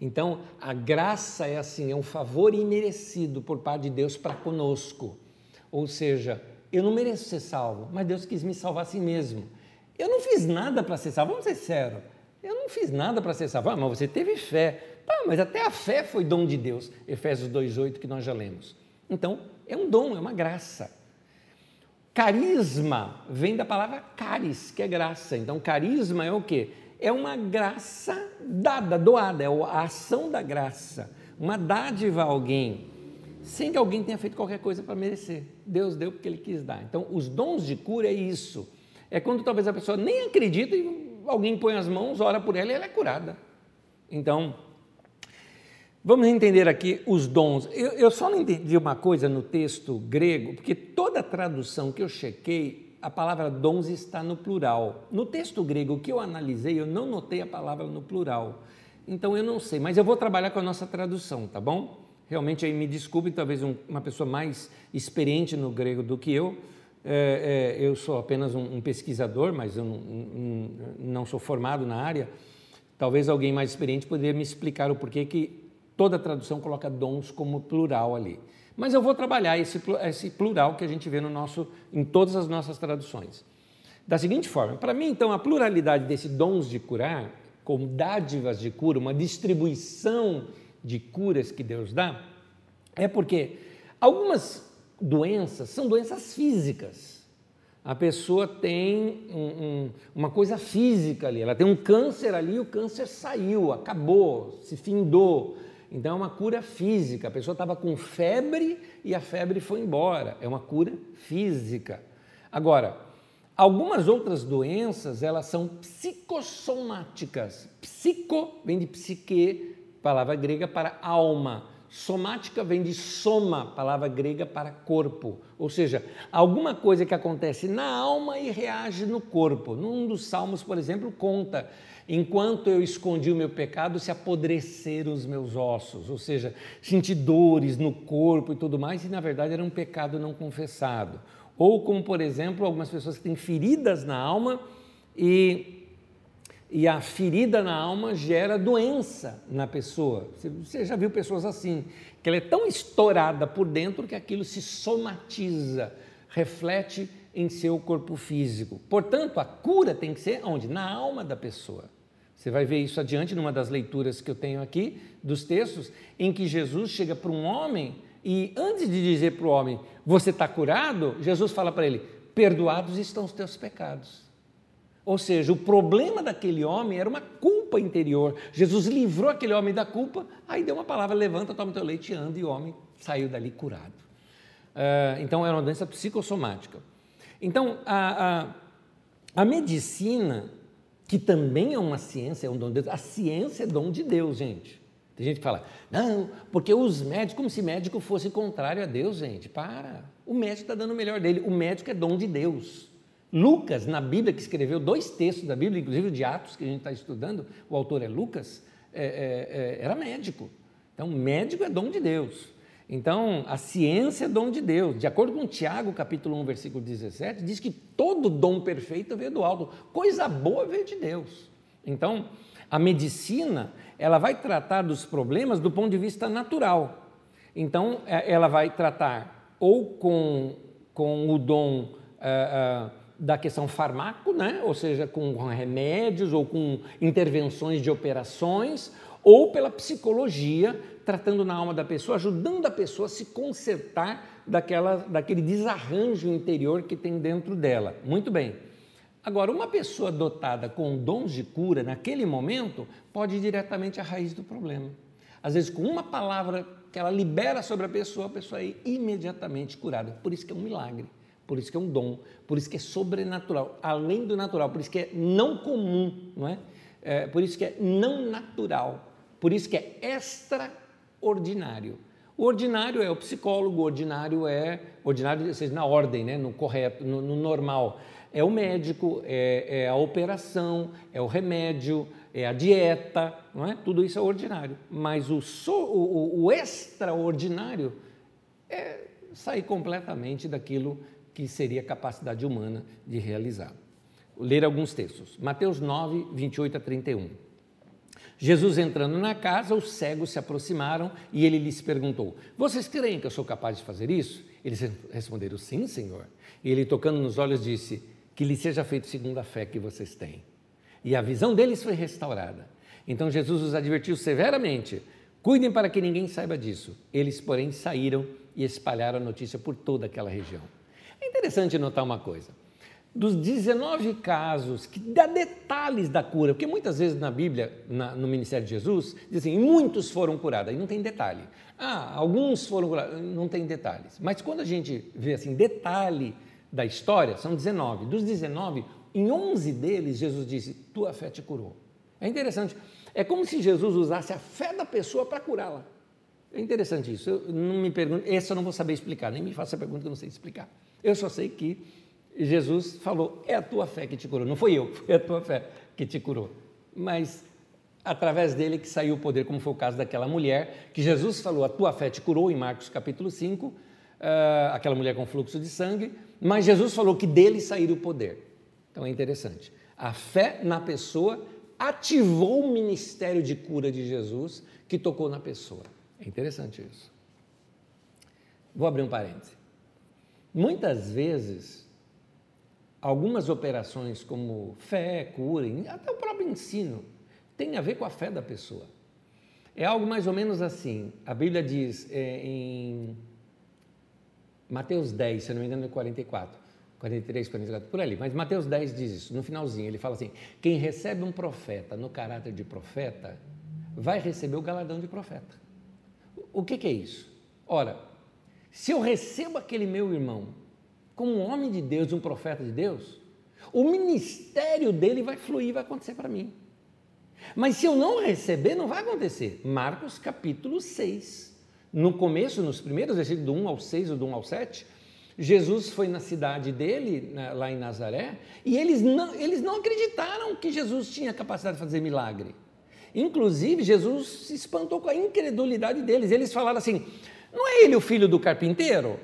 Então, a graça é assim, é um favor imerecido por parte de Deus para conosco. Ou seja, eu não mereço ser salvo, mas Deus quis me salvar assim mesmo. Eu não fiz nada para ser salvo, vamos ser sérios. Eu não fiz nada para ser salvo, ah, mas você teve fé. Mas até a fé foi dom de Deus. Efésios 2,8 que nós já lemos. Então, é um dom, é uma graça. Carisma vem da palavra caris, que é graça. Então, carisma é o quê? É uma graça dada, doada, é a ação da graça. Uma dádiva a alguém, sem que alguém tenha feito qualquer coisa para merecer. Deus deu porque Ele quis dar. Então, os dons de cura é isso. É quando talvez a pessoa nem acredita e alguém põe as mãos, ora por ela e ela é curada. Então, vamos entender aqui os dons. Eu, eu só não entendi uma coisa no texto grego, porque toda tradução que eu chequei, a palavra dons está no plural. No texto grego que eu analisei, eu não notei a palavra no plural. Então eu não sei, mas eu vou trabalhar com a nossa tradução, tá bom? Realmente aí me desculpe, talvez um, uma pessoa mais experiente no grego do que eu, é, é, eu sou apenas um, um pesquisador, mas eu não, não, sou formado na área. Talvez alguém mais experiente poderia me explicar o porquê que toda tradução coloca dons como plural ali. Mas eu vou trabalhar esse, esse plural que a gente vê no nosso, em todas as nossas traduções. Da seguinte forma, para mim, então, a pluralidade desses dons de curar, como dádivas de cura, uma distribuição de curas que Deus dá, é porque algumas doenças são doenças físicas. A pessoa tem um, um, uma coisa física ali, ela tem um câncer ali, o câncer saiu, acabou, se findou. Então é uma cura física. A pessoa estava com febre e a febre foi embora. É uma cura física. Agora, algumas outras doenças, elas são psicossomáticas. Psico vem de psique, palavra grega para alma. Somática vem de soma, palavra grega para corpo, ou seja, alguma coisa que acontece na alma e reage no corpo. Num dos salmos, por exemplo, conta: enquanto eu escondi o meu pecado, se apodreceram os meus ossos, ou seja, senti dores no corpo e tudo mais, e na verdade era um pecado não confessado. Ou como, por exemplo, algumas pessoas que têm feridas na alma e e a ferida na alma gera doença na pessoa. Você já viu pessoas assim, que ela é tão estourada por dentro que aquilo se somatiza, reflete em seu corpo físico. Portanto, a cura tem que ser onde? Na alma da pessoa. Você vai ver isso adiante numa das leituras que eu tenho aqui dos textos, em que Jesus chega para um homem e antes de dizer para o homem, você está curado, Jesus fala para ele, perdoados estão os teus pecados. Ou seja, o problema daquele homem era uma culpa interior. Jesus livrou aquele homem da culpa, aí deu uma palavra: levanta, toma teu leite e anda, e o homem saiu dali curado. Uh, então, era uma doença psicossomática. Então, a, a, a, medicina, que também é uma ciência, é um dom de Deus, a ciência é dom de Deus, gente. Tem gente que fala, não, porque os médicos, como se médico fosse contrário a Deus, gente. Para. O médico está dando o melhor dele. O médico é dom de Deus. Lucas, na Bíblia, que escreveu dois textos da Bíblia, inclusive o de Atos, que a gente está estudando, o autor é Lucas, é, é, é, era médico. Então, médico é dom de Deus. Então, a ciência é dom de Deus. De acordo com Tiago, capítulo 1, versículo 17, diz que todo dom perfeito veio do alto. Coisa boa veio de Deus. Então, a medicina, ela vai tratar dos problemas do ponto de vista natural. Então, é, ela vai tratar ou com, com o dom uh, uh, da questão farmaco, né? ou seja, com remédios ou com intervenções de operações, ou pela psicologia, tratando na alma da pessoa, ajudando a pessoa a se consertar daquela, daquele desarranjo interior que tem dentro dela. Muito bem. Agora, uma pessoa dotada com dons de cura, naquele momento, pode ir diretamente à raiz do problema. Às vezes, com uma palavra que ela libera sobre a pessoa, a pessoa é imediatamente curada. Por isso que é um milagre, por isso que é um dom, por isso que é sobrenatural, além do natural, por isso que é não comum, não é? é por isso que é não natural, por isso que é extraordinário. O ordinário é o psicólogo, o ordinário é, ordinário, seja, na ordem, né, no correto, no, no normal. É o médico, é, é, a operação, é o remédio, é a dieta, não é? Tudo isso é ordinário. Mas o, so, o, o extraordinário é sair completamente daquilo que seria a capacidade humana de realizar. Vou ler alguns textos. Mateus 9, 28 a 31. Jesus entrando na casa, os cegos se aproximaram e ele lhes perguntou: Vocês creem que eu sou capaz de fazer isso? Eles responderam: Sim, Senhor. E ele, tocando nos olhos, disse: Que lhe seja feito segundo a fé que vocês têm. E a visão deles foi restaurada. Então Jesus os advertiu severamente: Cuidem para que ninguém saiba disso. Eles, porém, saíram e espalharam a notícia por toda aquela região. É interessante notar uma coisa dos 19 casos que dá detalhes da cura, porque muitas vezes na Bíblia, na, no ministério de Jesus, dizem muitos foram curados, aí não tem detalhe. Ah, alguns foram curados, não tem detalhes. Mas quando a gente vê assim, detalhe da história, são 19. Dos 19, em 11 deles, Jesus disse: Tua fé te curou. É interessante. É como se Jesus usasse a fé da pessoa para curá-la. É interessante isso. Eu não me pergunto, essa eu não vou saber explicar, nem me faça a pergunta que eu não sei explicar. Eu só sei que Jesus falou: É a tua fé que te curou. Não foi eu, foi a tua fé que te curou. Mas através dele que saiu o poder, como foi o caso daquela mulher, que Jesus falou: A tua fé te curou, em Marcos capítulo 5, uh, ah, aquela mulher com fluxo de sangue. Mas Jesus falou que dele saiu o poder. Então é interessante. A fé na pessoa ativou o ministério de cura de Jesus que tocou na pessoa. É interessante isso. Vou abrir um parêntese. Muitas vezes algumas operações como fé, cura, até o próprio ensino, tem a ver com a fé da pessoa. É algo mais ou menos assim. A Bíblia diz é, em Mateus 10, se não me engano, é 44, 43, 44, por ali. Mas Mateus 10 diz isso, no finalzinho, ele fala assim: quem recebe um profeta no caráter de profeta, vai receber o galardão de profeta. O que, que é isso? Ora, se eu recebo aquele meu irmão como um homem de Deus, um profeta de Deus, o ministério dele vai fluir, vai acontecer para mim. Mas se eu não receber, não vai acontecer. Marcos capítulo 6. No começo, nos primeiros versículos do 1 ao 6 ou do 1 ao 7, Jesus foi na cidade dele, lá em Nazaré, e eles não, eles não acreditaram que Jesus tinha capacidade de fazer milagre. Inclusive, Jesus se espantou com a incredulidade deles. Eles falaram assim: não é ele o filho do carpinteiro?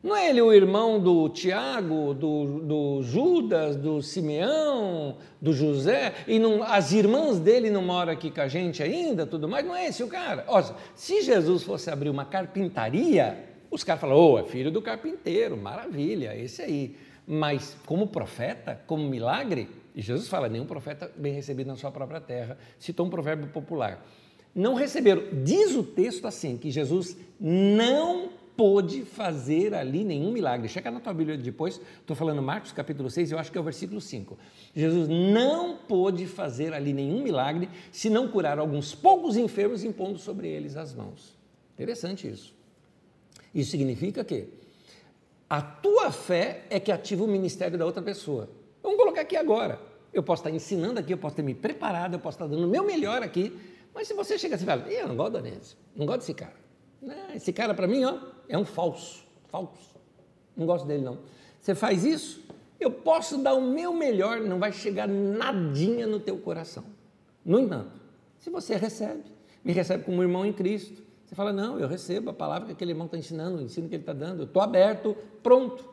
Não é ele o irmão do Tiago, do, do, Judas, do Simeão, do José, e não, as irmãs dele não moram aqui com a gente ainda, tudo mais? Não é esse o cara. Ó, se Jesus fosse abrir uma carpintaria, os caras falam, oh, é filho do carpinteiro, maravilha, esse aí. Mas como profeta, como milagre, e Jesus fala, nenhum profeta bem recebido na sua própria terra, citou um provérbio popular. Não receberam. Diz o texto assim, que Jesus não pôde fazer ali nenhum milagre. Checa na tua Bíblia depois, estou falando Marcos capítulo 6, eu acho que é o versículo 5. Jesus não pôde fazer ali nenhum milagre se não curar alguns poucos enfermos impondo sobre eles as mãos. Interessante isso. Isso significa que a tua fé é que ativa o ministério da outra pessoa. Vamos colocar aqui agora. Eu posso estar ensinando aqui, eu posso ter me preparado, eu posso estar dando o meu melhor aqui, mas se você chega assim e fala, eu não gosto Nancy, não gosto desse cara. Esse cara para mim, ó, é um falso, falso. Não gosto dele não. Você faz isso, eu posso dar o meu melhor, não vai chegar nadinha no teu coração. No entanto, se você recebe, me recebe como irmão em Cristo, você fala, não, eu recebo a palavra que aquele irmão está ensinando, o ensino que ele está dando, eu estou aberto, pronto.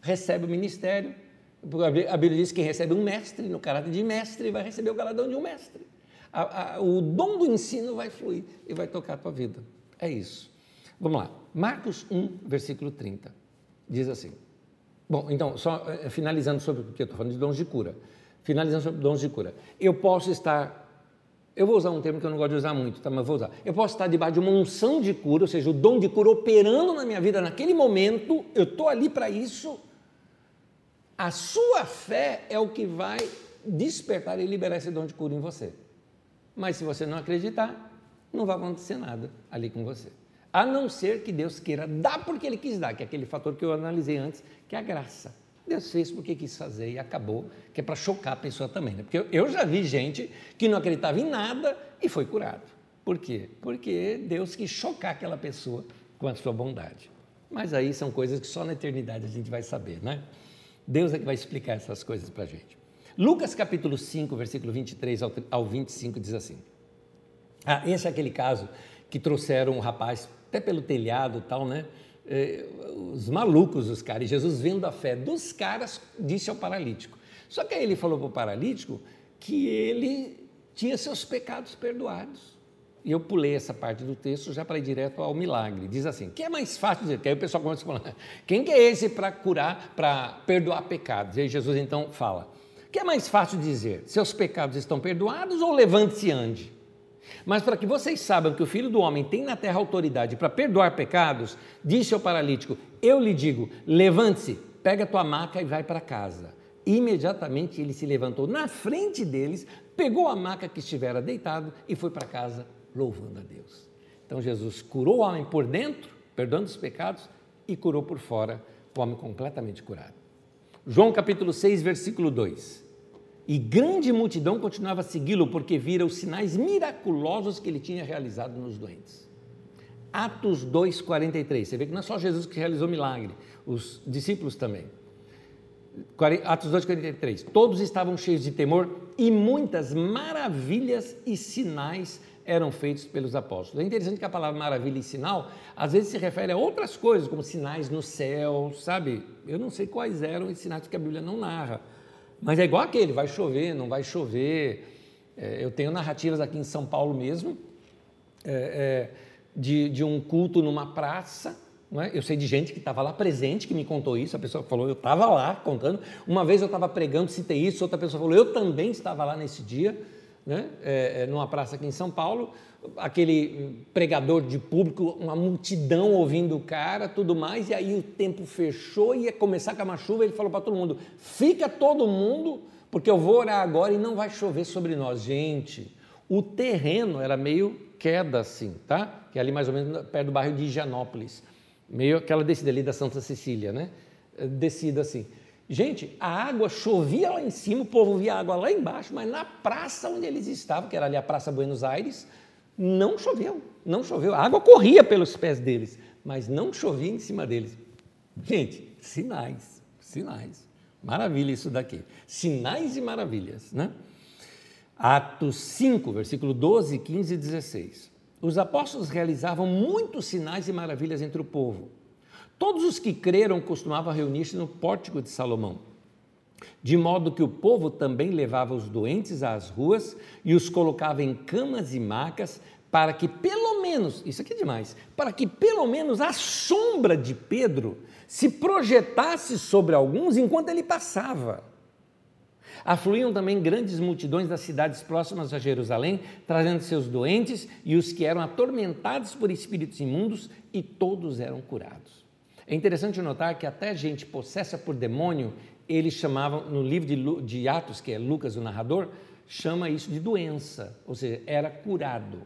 Recebe o ministério. A Bíblia diz que quem recebe um mestre, no caráter de mestre, vai receber o galadão de um mestre. A, a, o dom do ensino vai fluir e vai tocar a tua vida. É isso. Vamos lá. Marcos 1, versículo 30. Diz assim. Bom, então, só eh, finalizando sobre o que eu estou falando de dons de cura. Finalizando sobre dons de cura. Eu posso estar. Eu vou usar um termo que eu não gosto de usar muito, tá? mas vou usar. Eu posso estar debaixo de uma unção de cura, ou seja, o dom de cura operando na minha vida naquele momento, eu estou ali para isso. A sua fé é o que vai despertar e liberar esse dom de cura em você. Mas se você não acreditar, não vai acontecer nada ali com você. A não ser que Deus queira dar porque Ele quis dar, que é aquele fator que eu analisei antes, que é a graça. Deus fez porque quis fazer e acabou, que é para chocar a pessoa também. Né? Porque eu já vi gente que não acreditava em nada e foi curado. Por quê? Porque Deus quis chocar aquela pessoa com a sua bondade. Mas aí são coisas que só na eternidade a gente vai saber, né? Deus é que vai explicar essas coisas para a gente. Lucas capítulo 5, versículo 23 ao 25 diz assim. Ah, esse é aquele caso que trouxeram um rapaz até pelo telhado tal, né? Eh, os malucos, os caras. E Jesus, vendo a fé dos caras, disse ao paralítico. Só que aí ele falou para o paralítico que ele tinha seus pecados perdoados. E eu pulei essa parte do texto já para ir direto ao milagre. Diz assim: que é mais fácil dizer? Que aí o pessoal começa a falar: quem que é esse para curar, para perdoar pecados? E aí Jesus então fala: que é mais fácil dizer? Seus pecados estão perdoados ou levante-se e ande? Mas para que vocês saibam que o Filho do Homem tem na terra autoridade para perdoar pecados, disse ao paralítico: Eu lhe digo, levante-se, pega a tua maca e vai para casa. Imediatamente ele se levantou na frente deles, pegou a maca que estivera deitado e foi para casa louvando a Deus. Então Jesus curou o homem por dentro, perdoando os pecados, e curou por fora o homem completamente curado. João capítulo 6, versículo 2. E grande multidão continuava a segui-lo porque vira os sinais miraculosos que ele tinha realizado nos doentes. Atos 2:43. Você vê que não é só Jesus que realizou milagre, os discípulos também. Atos 2:43. Todos estavam cheios de temor e muitas maravilhas e sinais eram feitos pelos apóstolos. É interessante que a palavra maravilha e sinal às vezes se refere a outras coisas, como sinais no céu, sabe? Eu não sei quais eram os sinais que a Bíblia não narra mas é igual aquele, vai chover, não vai chover. É, eu tenho narrativas aqui em São Paulo mesmo, é, é, de, de, um culto numa praça. É? Eu sei de gente que estava lá presente, que me contou isso. A pessoa falou, eu estava lá contando. Uma vez eu estava pregando, citei isso, outra pessoa falou, eu também estava lá nesse dia, né? É, é, numa praça aqui em São Paulo aquele pregador de público, uma multidão ouvindo o cara, tudo mais, e aí o tempo fechou e ia começar com uma chuva, ele falou para todo mundo: "Fica todo mundo, porque eu vou orar agora e não vai chover sobre nós". Gente, o terreno era meio queda assim, tá? Que é ali mais ou menos perto do bairro de Higienópolis, meio aquela descida ali da Santa Cecília, né? Descida assim. Gente, a água chovia lá em cima, o povo via água lá embaixo, mas na praça onde eles estavam, que era ali a Praça Buenos Aires, não choveu, não choveu. A água corria pelos pés deles, mas não chovia em cima deles. Gente, sinais, sinais. Maravilha isso daqui. Sinais e maravilhas, né? Atos 5, versículo 12, 15 e 16. Os apóstolos realizavam muitos sinais e maravilhas entre o povo. Todos os que creram costumavam reunir-se no pórtico de Salomão. De modo que o povo também levava os doentes às ruas e os colocava em camas e macas, para que pelo menos, isso aqui é demais, para que pelo menos a sombra de Pedro se projetasse sobre alguns enquanto ele passava. Afluíam também grandes multidões das cidades próximas a Jerusalém, trazendo seus doentes e os que eram atormentados por espíritos imundos, e todos eram curados. É interessante notar que até gente possessa por demônio eles chamavam, no livro de, de Atos, que é Lucas, o narrador, chama isso de doença, ou seja, era curado.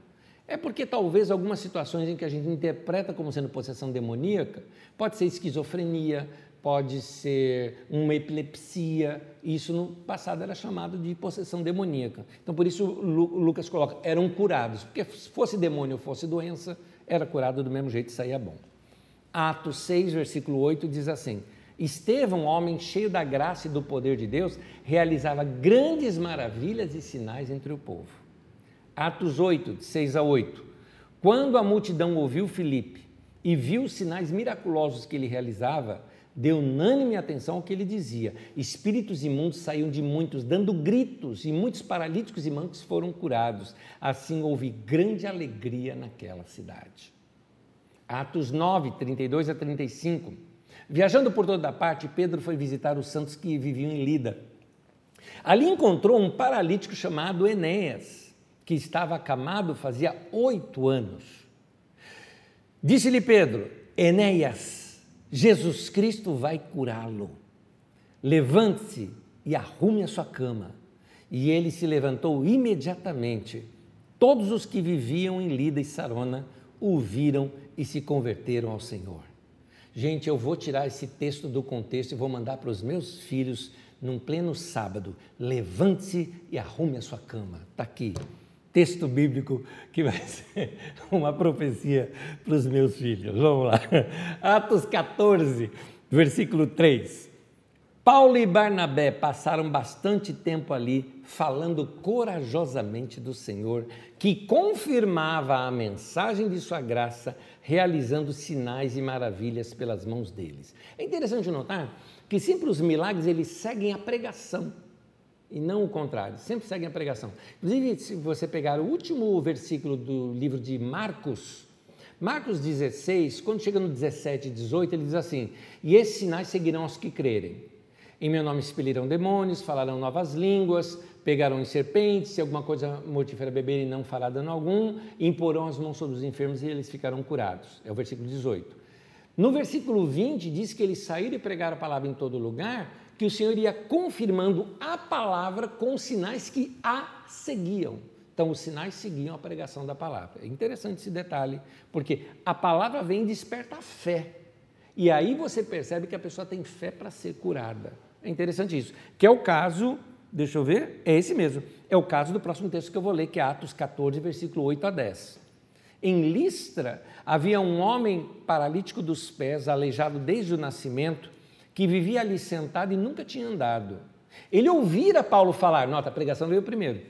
É porque talvez algumas situações em que a gente interpreta como sendo possessão demoníaca, pode ser esquizofrenia, pode ser uma epilepsia, isso no passado era chamado de possessão demoníaca. Então por isso Lucas coloca, eram curados, porque se fosse demônio ou fosse doença, era curado do mesmo jeito e saía bom. Atos 6, versículo 8 diz assim: Estevão, homem cheio da graça e do poder de Deus, realizava grandes maravilhas e sinais entre o povo. Atos 8, de 6 a 8. Quando a multidão ouviu Filipe e viu os sinais miraculosos que ele realizava, deu unânime atenção ao que ele dizia. Espíritos imundos saíam de muitos, dando gritos, e muitos paralíticos e mancos foram curados. Assim houve grande alegria naquela cidade. Atos 9, 32 a 35. Viajando por toda parte, Pedro foi visitar os santos que viviam em Lida. Ali encontrou um paralítico chamado Enéas, que estava acamado fazia oito anos. Disse-lhe Pedro: Enéas, Jesus Cristo vai curá-lo. Levante-se e arrume a sua cama. E ele se levantou imediatamente. Todos os que viviam em Lida e Sarona o viram e se converteram ao Senhor. Gente, eu vou tirar esse texto do contexto e vou mandar para os meus filhos num pleno sábado. Levante-se e arrume a sua cama. Está aqui. Texto bíblico que vai ser uma profecia para os meus filhos. Vamos lá. Atos 14, versículo 3. Paulo e Barnabé passaram bastante tempo ali falando corajosamente do Senhor, que confirmava a mensagem de sua graça, realizando sinais e maravilhas pelas mãos deles. É interessante notar que sempre os milagres eles seguem a pregação e não o contrário, sempre seguem a pregação. Inclusive, se você pegar o último versículo do livro de Marcos, Marcos 16, quando chega no 17 e 18, ele diz assim: E esses sinais seguirão os que crerem. Em meu nome expelirão demônios, falarão novas línguas, pegarão em serpentes, se alguma coisa mortífera beberem não fará dano algum, imporão as mãos sobre os enfermos e eles ficarão curados. É o versículo 18. No versículo 20 diz que eles saíram e pregaram a palavra em todo lugar, que o Senhor ia confirmando a palavra com sinais que a seguiam. Então, os sinais seguiam a pregação da palavra. É interessante esse detalhe, porque a palavra vem e desperta a fé. E aí você percebe que a pessoa tem fé para ser curada. É interessante isso. Que é o caso, deixa eu ver, é esse mesmo. É o caso do próximo texto que eu vou ler, que é Atos 14, versículo 8 a 10. Em Listra havia um homem paralítico dos pés, aleijado desde o nascimento, que vivia ali sentado e nunca tinha andado. Ele ouvira Paulo falar, nota, a pregação veio primeiro.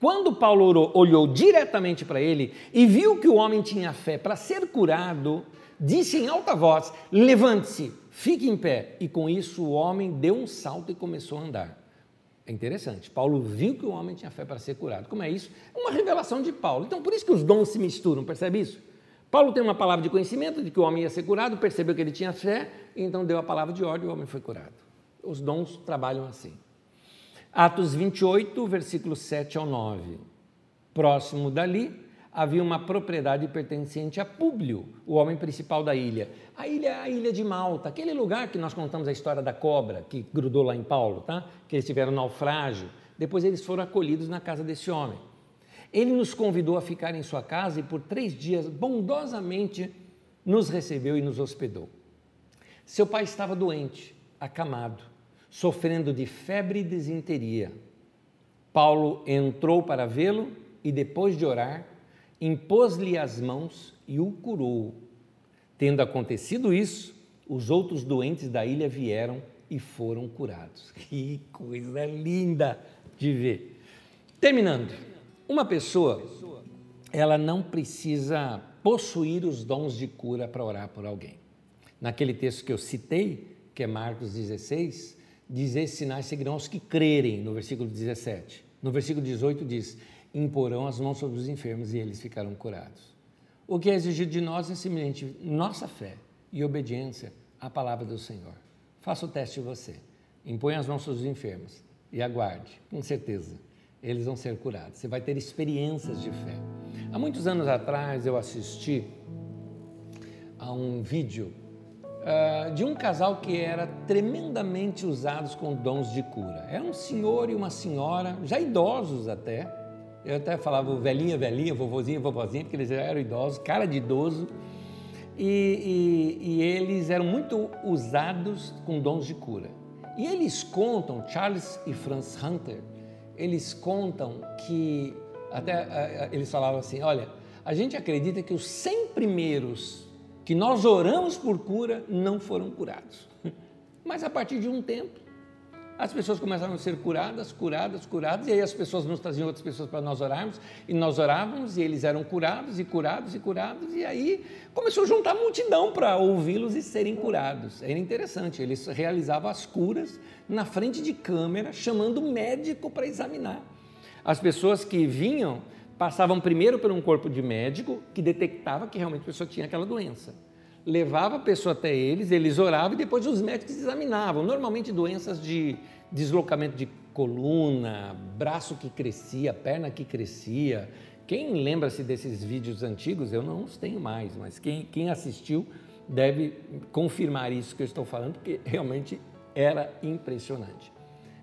Quando Paulo orou, olhou diretamente para ele e viu que o homem tinha fé para ser curado, disse em alta voz: Levante-se, Fique em pé. E com isso o homem deu um salto e começou a andar. É interessante. Paulo viu que o homem tinha fé para ser curado. Como é isso? É uma revelação de Paulo. Então, por isso que os dons se misturam, percebe isso? Paulo tem uma palavra de conhecimento de que o homem ia ser curado, percebeu que ele tinha fé, e então deu a palavra de ordem e o homem foi curado. Os dons trabalham assim. Atos 28, versículo 7 ao 9. Próximo dali, havia uma propriedade pertencente a Públio, o homem principal da ilha. A ilha é a ilha de Malta, aquele lugar que nós contamos a história da cobra, que grudou lá em Paulo, tá? que eles tiveram naufrágio. Depois eles foram acolhidos na casa desse homem. Ele nos convidou a ficar em sua casa e por três dias, bondosamente, nos recebeu e nos hospedou. Seu pai estava doente, acamado, sofrendo de febre e desinteria. Paulo entrou para vê-lo e, depois de orar, impôs-lhe as mãos e o curou. Tendo acontecido isso, os outros doentes da ilha vieram e foram curados. Que coisa linda de ver. Terminando, uma pessoa, ela não precisa possuir os dons de cura para orar por alguém. Naquele texto que eu citei, que é Marcos 16, diz: esses sinais seguirão os que crerem, no versículo 17. No versículo 18 diz: imporão as mãos sobre os enfermos e eles ficarão curados. O que é exigido de nós é simplesmente nossa fé e obediência à palavra do Senhor. Faça o teste você. Impõe as mãos sobre os enfermos e aguarde, com certeza, eles vão ser curados. Você vai ter experiências de fé. Há muitos anos atrás eu assisti a um vídeo uh, de um casal que era tremendamente usados com dons de cura. Era um senhor e uma senhora, já idosos até, eu até falava velhinha, velhinha, vovozinha, vovozinha, porque eles já eram idosos, cara de idoso. E, e, e eles eram muito usados com dons de cura. E eles contam, Charles e Franz Hunter, eles contam que, até eles falavam assim: olha, a gente acredita que os 100 primeiros que nós oramos por cura não foram curados. Mas a partir de um tempo, as pessoas começaram a ser curadas, curadas, curadas, e aí as pessoas nos traziam outras pessoas para nós orarmos, e nós orávamos, e eles eram curados, e curados, e curados, e aí começou a juntar multidão para ouvi-los e serem curados. Era interessante, eles realizavam as curas na frente de câmera, chamando o médico para examinar. As pessoas que vinham passavam primeiro por um corpo de médico que detectava que realmente a pessoa tinha aquela doença levava a pessoa até eles, eles oravam e depois os médicos examinavam. Normalmente doenças de deslocamento de coluna, braço que crescia, perna que crescia. Quem lembra-se desses vídeos antigos? Eu não os tenho mais, mas quem, quem assistiu deve confirmar isso que eu estou falando, porque realmente era impressionante.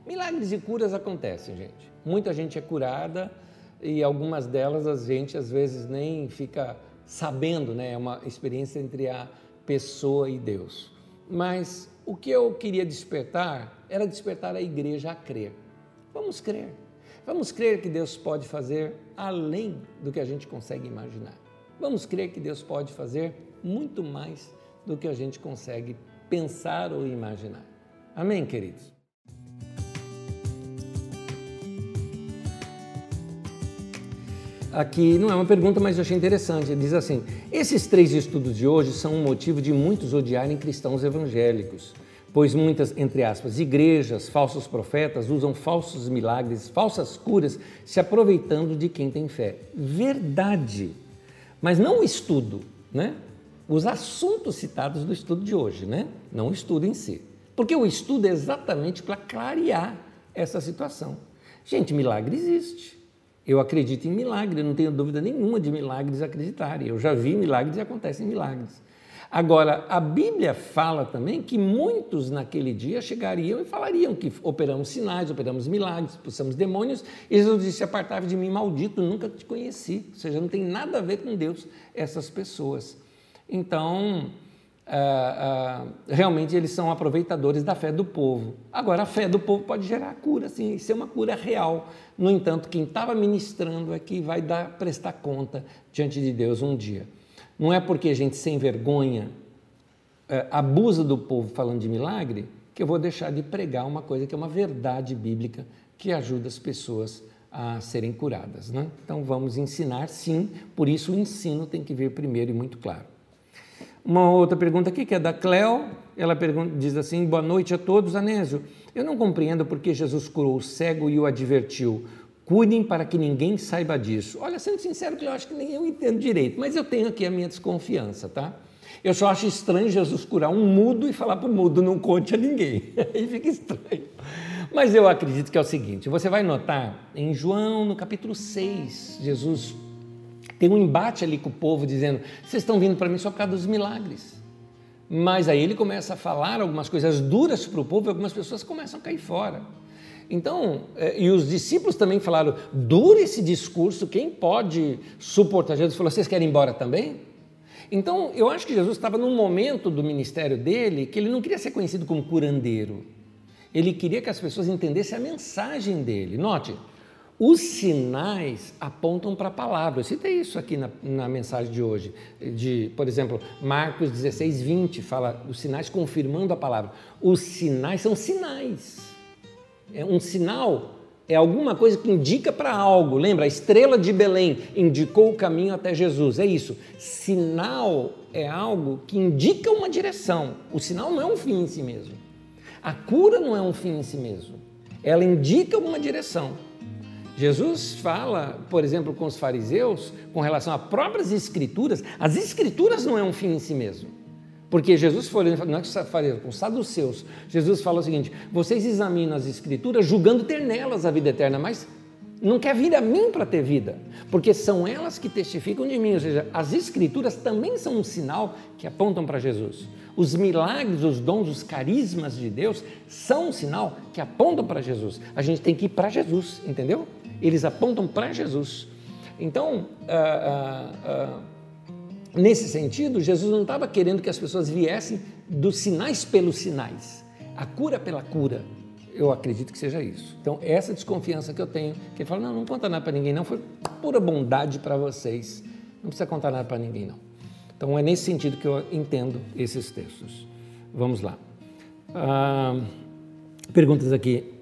Milagres e curas acontecem, gente. Muita gente é curada e algumas delas a gente às vezes nem fica sabendo, né? É uma experiência entre a pessoa e Deus. Mas o que eu queria despertar era despertar a igreja a crer. Vamos crer. Vamos crer que Deus pode fazer além do que a gente consegue imaginar. Vamos crer que Deus pode fazer muito mais do que a gente consegue pensar ou imaginar. Amém, queridos? Aqui não é uma pergunta, mas eu achei interessante. Ele diz assim: esses três estudos de hoje são um motivo de muitos odiarem cristãos evangélicos, pois muitas, entre aspas, igrejas, falsos profetas usam falsos milagres, falsas curas, se aproveitando de quem tem fé. Verdade, mas não o estudo, né? Os assuntos citados do estudo de hoje, né? Não o estudo em si. Porque o estudo é exatamente para clarear essa situação. Gente, milagre existe. Eu acredito em milagre, não tenho dúvida nenhuma de milagres acreditarem. Eu já vi milagres e acontecem milagres. Agora, a Bíblia fala também que muitos naquele dia chegariam e falariam que operamos sinais, operamos milagres, expulsamos demônios, e Jesus disse: Apartai de mim, maldito, nunca te conheci. Ou seja, não tem nada a ver com Deus essas pessoas. Então, ah, ah, realmente eles são aproveitadores da fé do povo. Agora, a fé do povo pode gerar cura, sim, ser uma cura real. No entanto, quem estava ministrando é que vai dar, prestar conta diante de Deus um dia. Não é porque a gente sem vergonha eh, abusa do povo falando de milagre que eu vou deixar de pregar uma coisa que é uma verdade bíblica que ajuda as pessoas a serem curadas. Né? Então vamos ensinar, sim, por isso o ensino tem que vir primeiro e muito claro. Uma outra pergunta aqui, que é da Cleo, ela pergunta, diz assim: Boa noite a todos, Anésio. Eu não compreendo por que Jesus curou o cego e o advertiu. Cuidem para que ninguém saiba disso. Olha, sendo sincero, que eu acho que nem eu entendo direito, mas eu tenho aqui a minha desconfiança, tá? Eu só acho estranho Jesus curar um mudo e falar para o mudo, não conte a ninguém. Aí fica estranho. Mas eu acredito que é o seguinte: você vai notar em João, no capítulo 6, Jesus tem um embate ali com o povo dizendo: vocês estão vindo para mim só por causa dos milagres. Mas aí ele começa a falar algumas coisas duras para o povo e algumas pessoas começam a cair fora. Então, eh, e os discípulos também falaram: dura esse discurso, quem pode suportar? Jesus falou: vocês querem ir embora também? Então, eu acho que Jesus estava num momento do ministério dele que ele não queria ser conhecido como curandeiro. Ele queria que as pessoas entendessem a mensagem dele. Note, os sinais apontam para a palavra. Eu citei isso aqui na, na, mensagem de hoje. De, por exemplo, Marcos 16, 20 fala dos sinais confirmando a palavra. Os sinais são sinais. É um sinal é alguma coisa que indica para algo. Lembra? A estrela de Belém indicou o caminho até Jesus. É isso. Sinal é algo que indica uma direção. O sinal não é um fim em si mesmo. A cura não é um fim em si mesmo. Ela indica uma direção. Jesus fala, por exemplo, com os fariseus, com relação a próprias escrituras, as escrituras não é um fim em si mesmo. Porque Jesus foi, não é que fariseus, com os saduceus, Jesus fala o seguinte: vocês examinam as escrituras julgando ter nelas a vida eterna, mas não quer vir a mim para ter vida, porque são elas que testificam de mim, ou seja, as escrituras também são um sinal que apontam para Jesus. Os milagres, os dons, os carismas de Deus são um sinal que apontam para Jesus. A gente tem que ir para Jesus, entendeu? Eles apontam para Jesus. Então, ah, ah, ah, nesse sentido, Jesus não estava querendo que as pessoas viessem dos sinais pelos sinais, a cura pela cura. Eu acredito que seja isso. Então, essa desconfiança que eu tenho, que ele fala, não, não conta nada para ninguém, não, foi pura bondade para vocês, não precisa contar nada para ninguém, não. Então, é nesse sentido que eu entendo esses textos. Vamos lá. Ah, perguntas aqui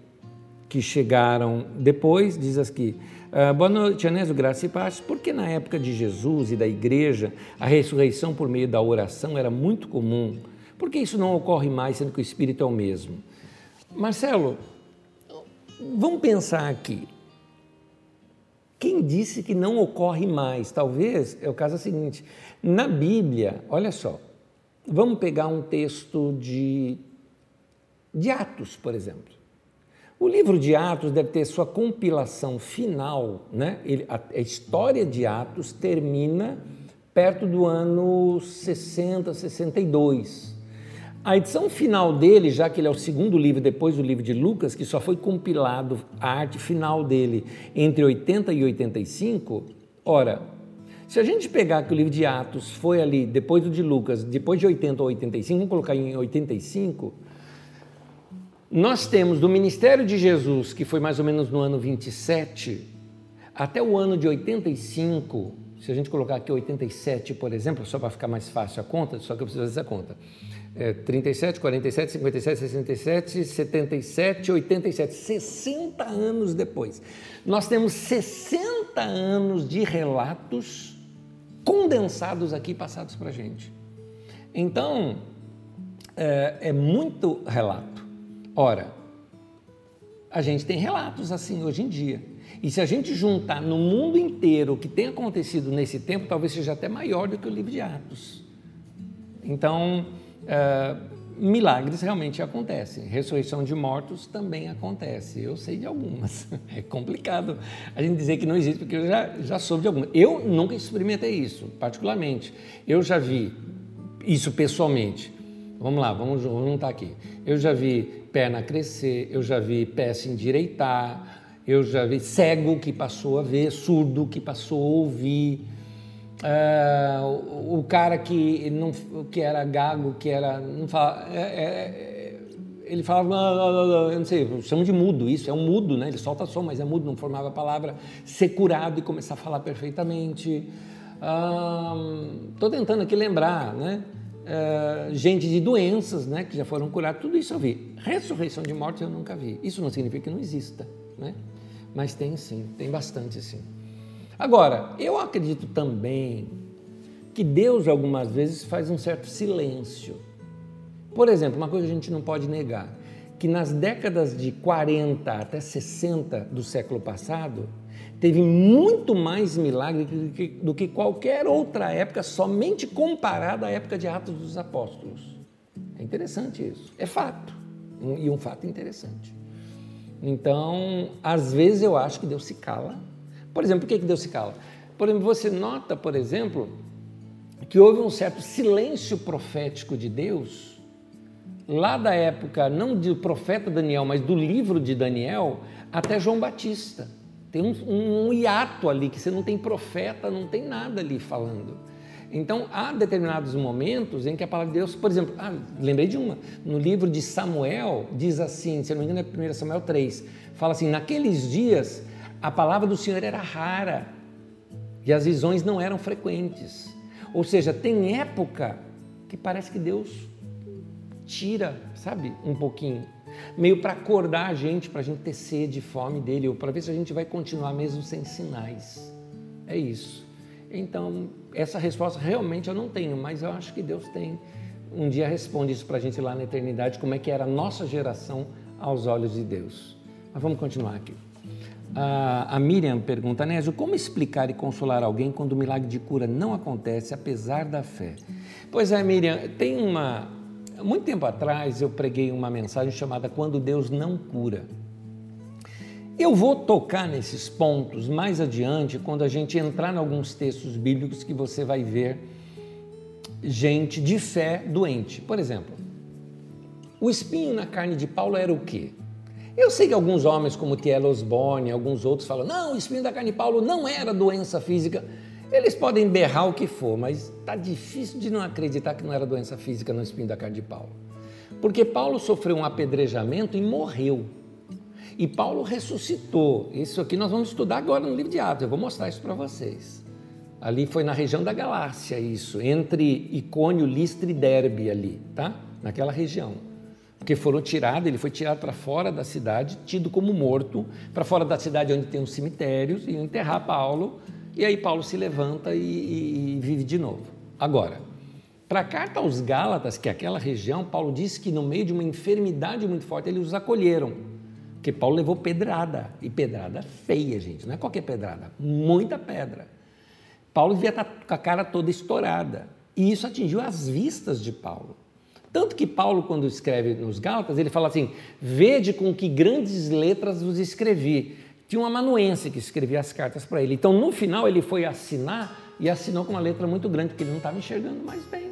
que chegaram depois, diz aqui, ah, boa noite, Anésio, graça e paz. Porque na época de Jesus e da igreja, a ressurreição por meio da oração era muito comum? Por que isso não ocorre mais, sendo que o Espírito é o mesmo? Marcelo, vamos pensar aqui. Quem disse que não ocorre mais? Talvez é o caso seguinte: na Bíblia, olha só, vamos pegar um texto de, de Atos, por exemplo. O livro de Atos deve ter sua compilação final, né? Ele, a, a história de Atos termina perto do ano 60, 62. A edição final dele, já que ele é o segundo livro depois do livro de Lucas, que só foi compilado a arte final dele entre 80 e 85, ora, Se a gente pegar que o livro de Atos foi ali, depois do de Lucas, depois de 80 ou 85, vamos colocar em 85, nós temos do ministério de Jesus, que foi mais ou menos no ano 27, até o ano de 85, se a gente colocar aqui 87, por exemplo, só para ficar mais fácil a conta, só que eu preciso fazer essa conta. É, 37, 47, 57, 67, 77, 87, 60 anos depois. Nós temos 60 anos de relatos condensados aqui passados para a gente. Então, é, é muito relato. Ora, a gente tem relatos assim hoje em dia. E se a gente juntar no mundo inteiro o que tem acontecido nesse tempo, talvez seja até maior do que o livro de Atos. Então, é, milagres realmente acontecem. Ressurreição de mortos também acontece. Eu sei de algumas. É complicado a gente dizer que não existe, porque eu já, já soube de algumas. Eu nunca experimentei isso, particularmente. Eu já vi isso pessoalmente. Vamos lá, vamos, juntar aqui. Eu já vi perna crescer, eu já vi pé se endireitar, eu já vi cego que passou a ver, surdo que passou a ouvir, uh, o, cara que, não, que era gago, que era. Não fala, é, é, é ele falava, eu não sei, chama de mudo isso, é um mudo, né? Ele solta som, mas é mudo, não formava palavra, ser curado e começar a falar perfeitamente. Estou uh, tentando aqui lembrar, né? Uh, gente de doenças, né? Que já foram curadas, tudo isso eu vi. Ressurreição de mortes eu nunca vi. Isso não significa que não exista, né? Mas tem sim, tem bastante sim. Agora, eu acredito também que Deus algumas vezes faz um certo silêncio. Por exemplo, uma coisa que a gente não pode negar, que nas décadas de 40 até 60 do século passado, teve muito mais milagre do que, qualquer outra época, somente comparada à época de Atos dos Apóstolos. É interessante isso. É fato. E um fato interessante. Então, às vezes eu acho que Deus se cala. Por exemplo, por que Deus se cala? Por exemplo, você nota, por exemplo, que houve um certo silêncio profético de Deus, lá da época, não do profeta Daniel, mas do livro de Daniel, até João Batista. Tem um, um, hiato ali, que você não tem profeta, não tem nada ali falando. Então, há determinados momentos em que a palavra de Deus, por exemplo, ah, lembrei de uma, no livro de Samuel, diz assim, se não me engano é 1 Samuel 3, fala assim: naqueles dias a palavra do Senhor era rara e as visões não eram frequentes. Ou seja, tem época que parece que Deus tira, sabe, um pouquinho, meio para acordar a gente, para a gente ter sede e fome dele, ou para ver se a gente vai continuar mesmo sem sinais. É isso. Então, essa resposta realmente eu não tenho, mas eu acho que Deus tem. Um dia responde isso para a gente lá na eternidade, como é que era a nossa geração aos olhos de Deus. Mas vamos continuar aqui. A, Miriam pergunta, Nésio, como explicar e consolar alguém quando o milagre de cura não acontece apesar da fé? Pois é, Miriam, tem uma. Muito tempo atrás eu preguei uma mensagem chamada Quando Deus Não Cura. Eu vou tocar nesses pontos mais adiante quando a gente entrar em alguns textos bíblicos que você vai ver gente de fé doente. Por exemplo, o espinho na carne de Paulo era o quê? Eu sei que alguns homens, como T.L. Osborne, alguns outros falam, não, o espinho da carne de Paulo não era doença física. Eles podem berrar o que for, mas está difícil de não acreditar que não era doença física no espinho da carne de Paulo. Porque Paulo sofreu um apedrejamento e morreu. E Paulo ressuscitou. Isso aqui nós vamos estudar agora no livro de Atos. Eu vou mostrar isso para vocês. Ali foi na região da Galácia, isso, entre Icônio, Listra e Derbe ali, tá? Naquela região. Porque foram tirados, ele foi tirado para fora da cidade, tido como morto, para fora da cidade onde tem os cemitérios, e enterrar Paulo, e aí Paulo se levanta e, e, e vive de novo. Agora, para a carta aos Gálatas, que é aquela região, Paulo disse que no meio de uma enfermidade muito forte, eles os acolheram. Porque Paulo levou pedrada, e pedrada feia, gente, não é qualquer pedrada, muita pedra. Paulo devia estar com a cara toda estourada, e isso atingiu as vistas de Paulo. Tanto que Paulo, quando escreve nos Gálatas, ele fala assim: Vede com que grandes letras vos escrevi. Tinha um amanuense que escrevia as cartas para ele. Então, no final, ele foi assinar e assinou com uma letra muito grande, porque ele não estava enxergando mais bem.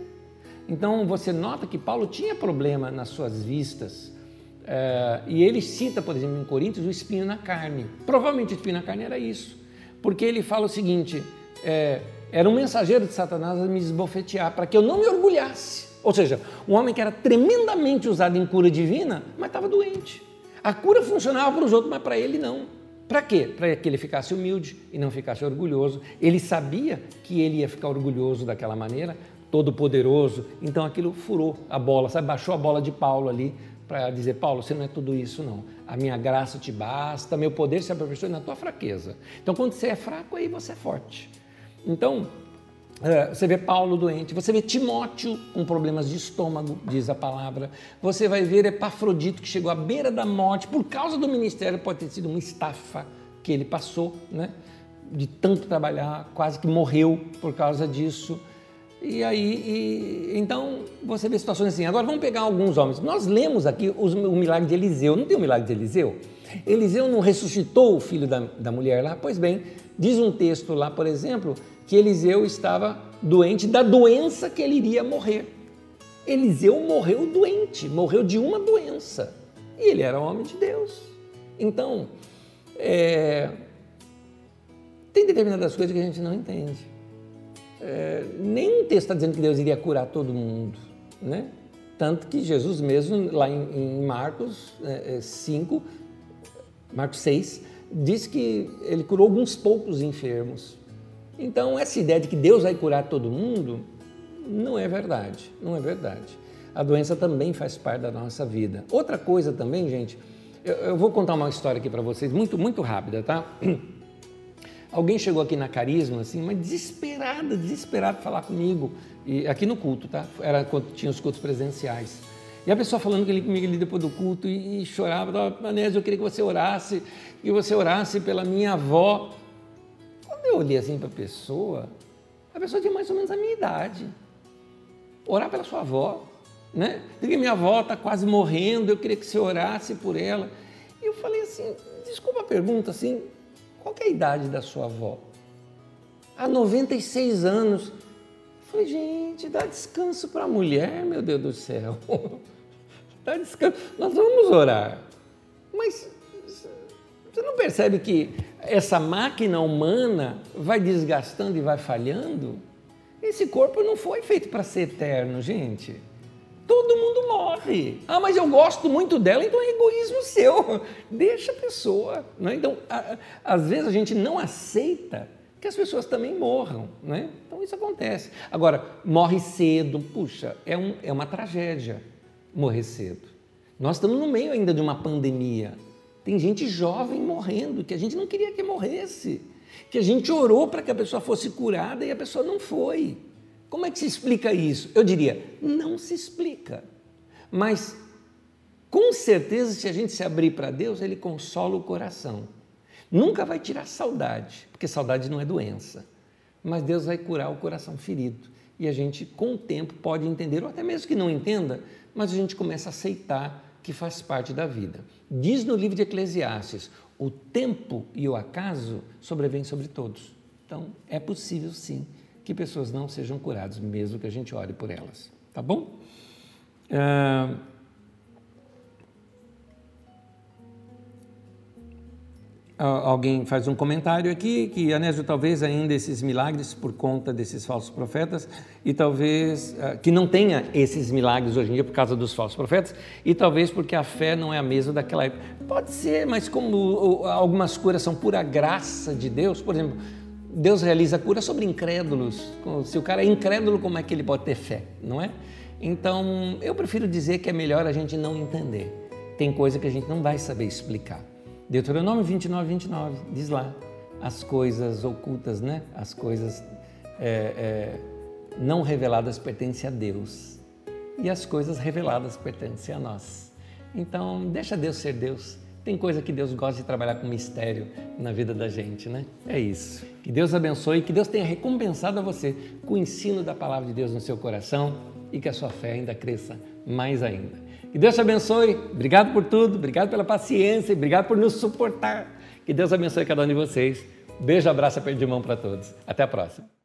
Então, você nota que Paulo tinha problema nas suas vistas. Uh, e ele cita, por exemplo, em Coríntios, o espinho na carne. Provavelmente o espinho na carne era isso, porque ele fala o seguinte: é, Era um mensageiro de Satanás a me esbofetear para que eu não me orgulhasse. Ou seja, um homem que era tremendamente usado em cura divina, mas estava doente. A cura funcionava para os outros, mas para ele não. Para quê? Para que ele ficasse humilde e não ficasse orgulhoso. Ele sabia que ele ia ficar orgulhoso daquela maneira, todo poderoso. Então aquilo furou a bola, sabe? Baixou a bola de Paulo ali para dizer: Paulo, você não é tudo isso, não. A minha graça te basta, meu poder se aperfeiçoa na tua fraqueza. Então quando você é fraco, aí você é forte. Então, você vê Paulo doente, você vê Timóteo com problemas de estômago, diz a palavra. Você vai ver Epafrodito que chegou à beira da morte por causa do ministério, pode ter sido uma estafa que ele passou, né? De tanto trabalhar, quase que morreu por causa disso. E aí, e, então, você vê situações assim. Agora vamos pegar alguns homens. Nós lemos aqui os, o milagre de Eliseu. Não tem o milagre de Eliseu? Eliseu não ressuscitou o filho da, da mulher lá? Pois bem, diz um texto lá, por exemplo, que Eliseu estava doente da doença que ele iria morrer. Eliseu morreu doente, morreu de uma doença. E ele era homem de Deus. Então, é, tem determinadas coisas que a gente não entende. É, nenhum texto está dizendo que Deus iria curar todo mundo, né? Tanto que Jesus mesmo, lá em, em Marcos é, 5, é, Marcos 6, diz que ele curou alguns poucos enfermos. Então, essa ideia de que Deus vai curar todo mundo não é verdade, não é verdade. A doença também faz parte da nossa vida. Outra coisa também, gente, eu, eu vou contar uma história aqui para vocês, muito, muito rápida, tá? Alguém chegou aqui na Carisma, assim, mas desesperada, desesperada falar comigo, e aqui no culto, tá? Era quando tinha os cultos presenciais. E a pessoa falando comigo ali depois do culto e, e chorava, Anésio, eu queria que você orasse, que você orasse pela minha avó. Quando eu olhei assim para a pessoa, a pessoa tinha mais ou menos a minha idade. Orar pela sua avó, né? Porque minha avó está quase morrendo, eu queria que você orasse por ela. E eu falei assim, desculpa a pergunta, assim, qual é a idade da sua avó? Há 96 anos. Eu falei, gente, dá descanso para a mulher, meu Deus do céu. dá descanso. Nós vamos orar. Mas você não percebe que essa máquina humana vai desgastando e vai falhando? Esse corpo não foi feito para ser eterno, gente. Todo mundo morre. Ah, mas eu gosto muito dela, então é egoísmo seu. Deixa a pessoa. Né? Então, a, às vezes a gente não aceita que as pessoas também morram. Né? Então isso acontece. Agora, morre cedo, puxa, é, um, é uma tragédia morrer cedo. Nós estamos no meio ainda de uma pandemia. Tem gente jovem morrendo, que a gente não queria que morresse, que a gente orou para que a pessoa fosse curada e a pessoa não foi. Como é que se explica isso? Eu diria, não se explica. Mas, com certeza, se a gente se abrir para Deus, Ele consola o coração. Nunca vai tirar saudade, porque saudade não é doença. Mas Deus vai curar o coração ferido. E a gente, com o tempo, pode entender, ou até mesmo que não entenda, mas a gente começa a aceitar que faz parte da vida. Diz no livro de Eclesiastes: o tempo e o acaso sobrevêm sobre todos. Então, é possível sim que pessoas não sejam curadas, mesmo que a gente ore por elas. Tá bom? Uh, alguém faz um comentário aqui que Anésio talvez ainda esses milagres por conta desses falsos profetas e talvez uh, que não tenha esses milagres hoje em dia por causa dos falsos profetas e talvez porque a fé não é a mesma daquela época. Pode ser, mas como algumas curas são pura graça de Deus, por exemplo, Deus realiza cura sobre incrédulos. Se o cara é incrédulo, como é que ele pode ter fé, não é? Então, eu prefiro dizer que é melhor a gente não entender. Tem coisa que a gente não vai saber explicar. Deuteronômio 29, 29, diz lá, as coisas ocultas, né? as coisas é, é, não reveladas pertencem a Deus e as coisas reveladas pertencem a nós. Então, deixa Deus ser Deus. Tem coisa que Deus gosta de trabalhar com mistério na vida da gente, né? É isso. Que Deus abençoe, que Deus tenha recompensado a você com o ensino da palavra de Deus no seu coração e que a sua fé ainda cresça mais ainda. Que Deus te abençoe. Obrigado por tudo, obrigado pela paciência, obrigado por nos suportar. Que Deus abençoe cada um de vocês. Beijo, abraço, aperto de mão para todos. Até a próxima.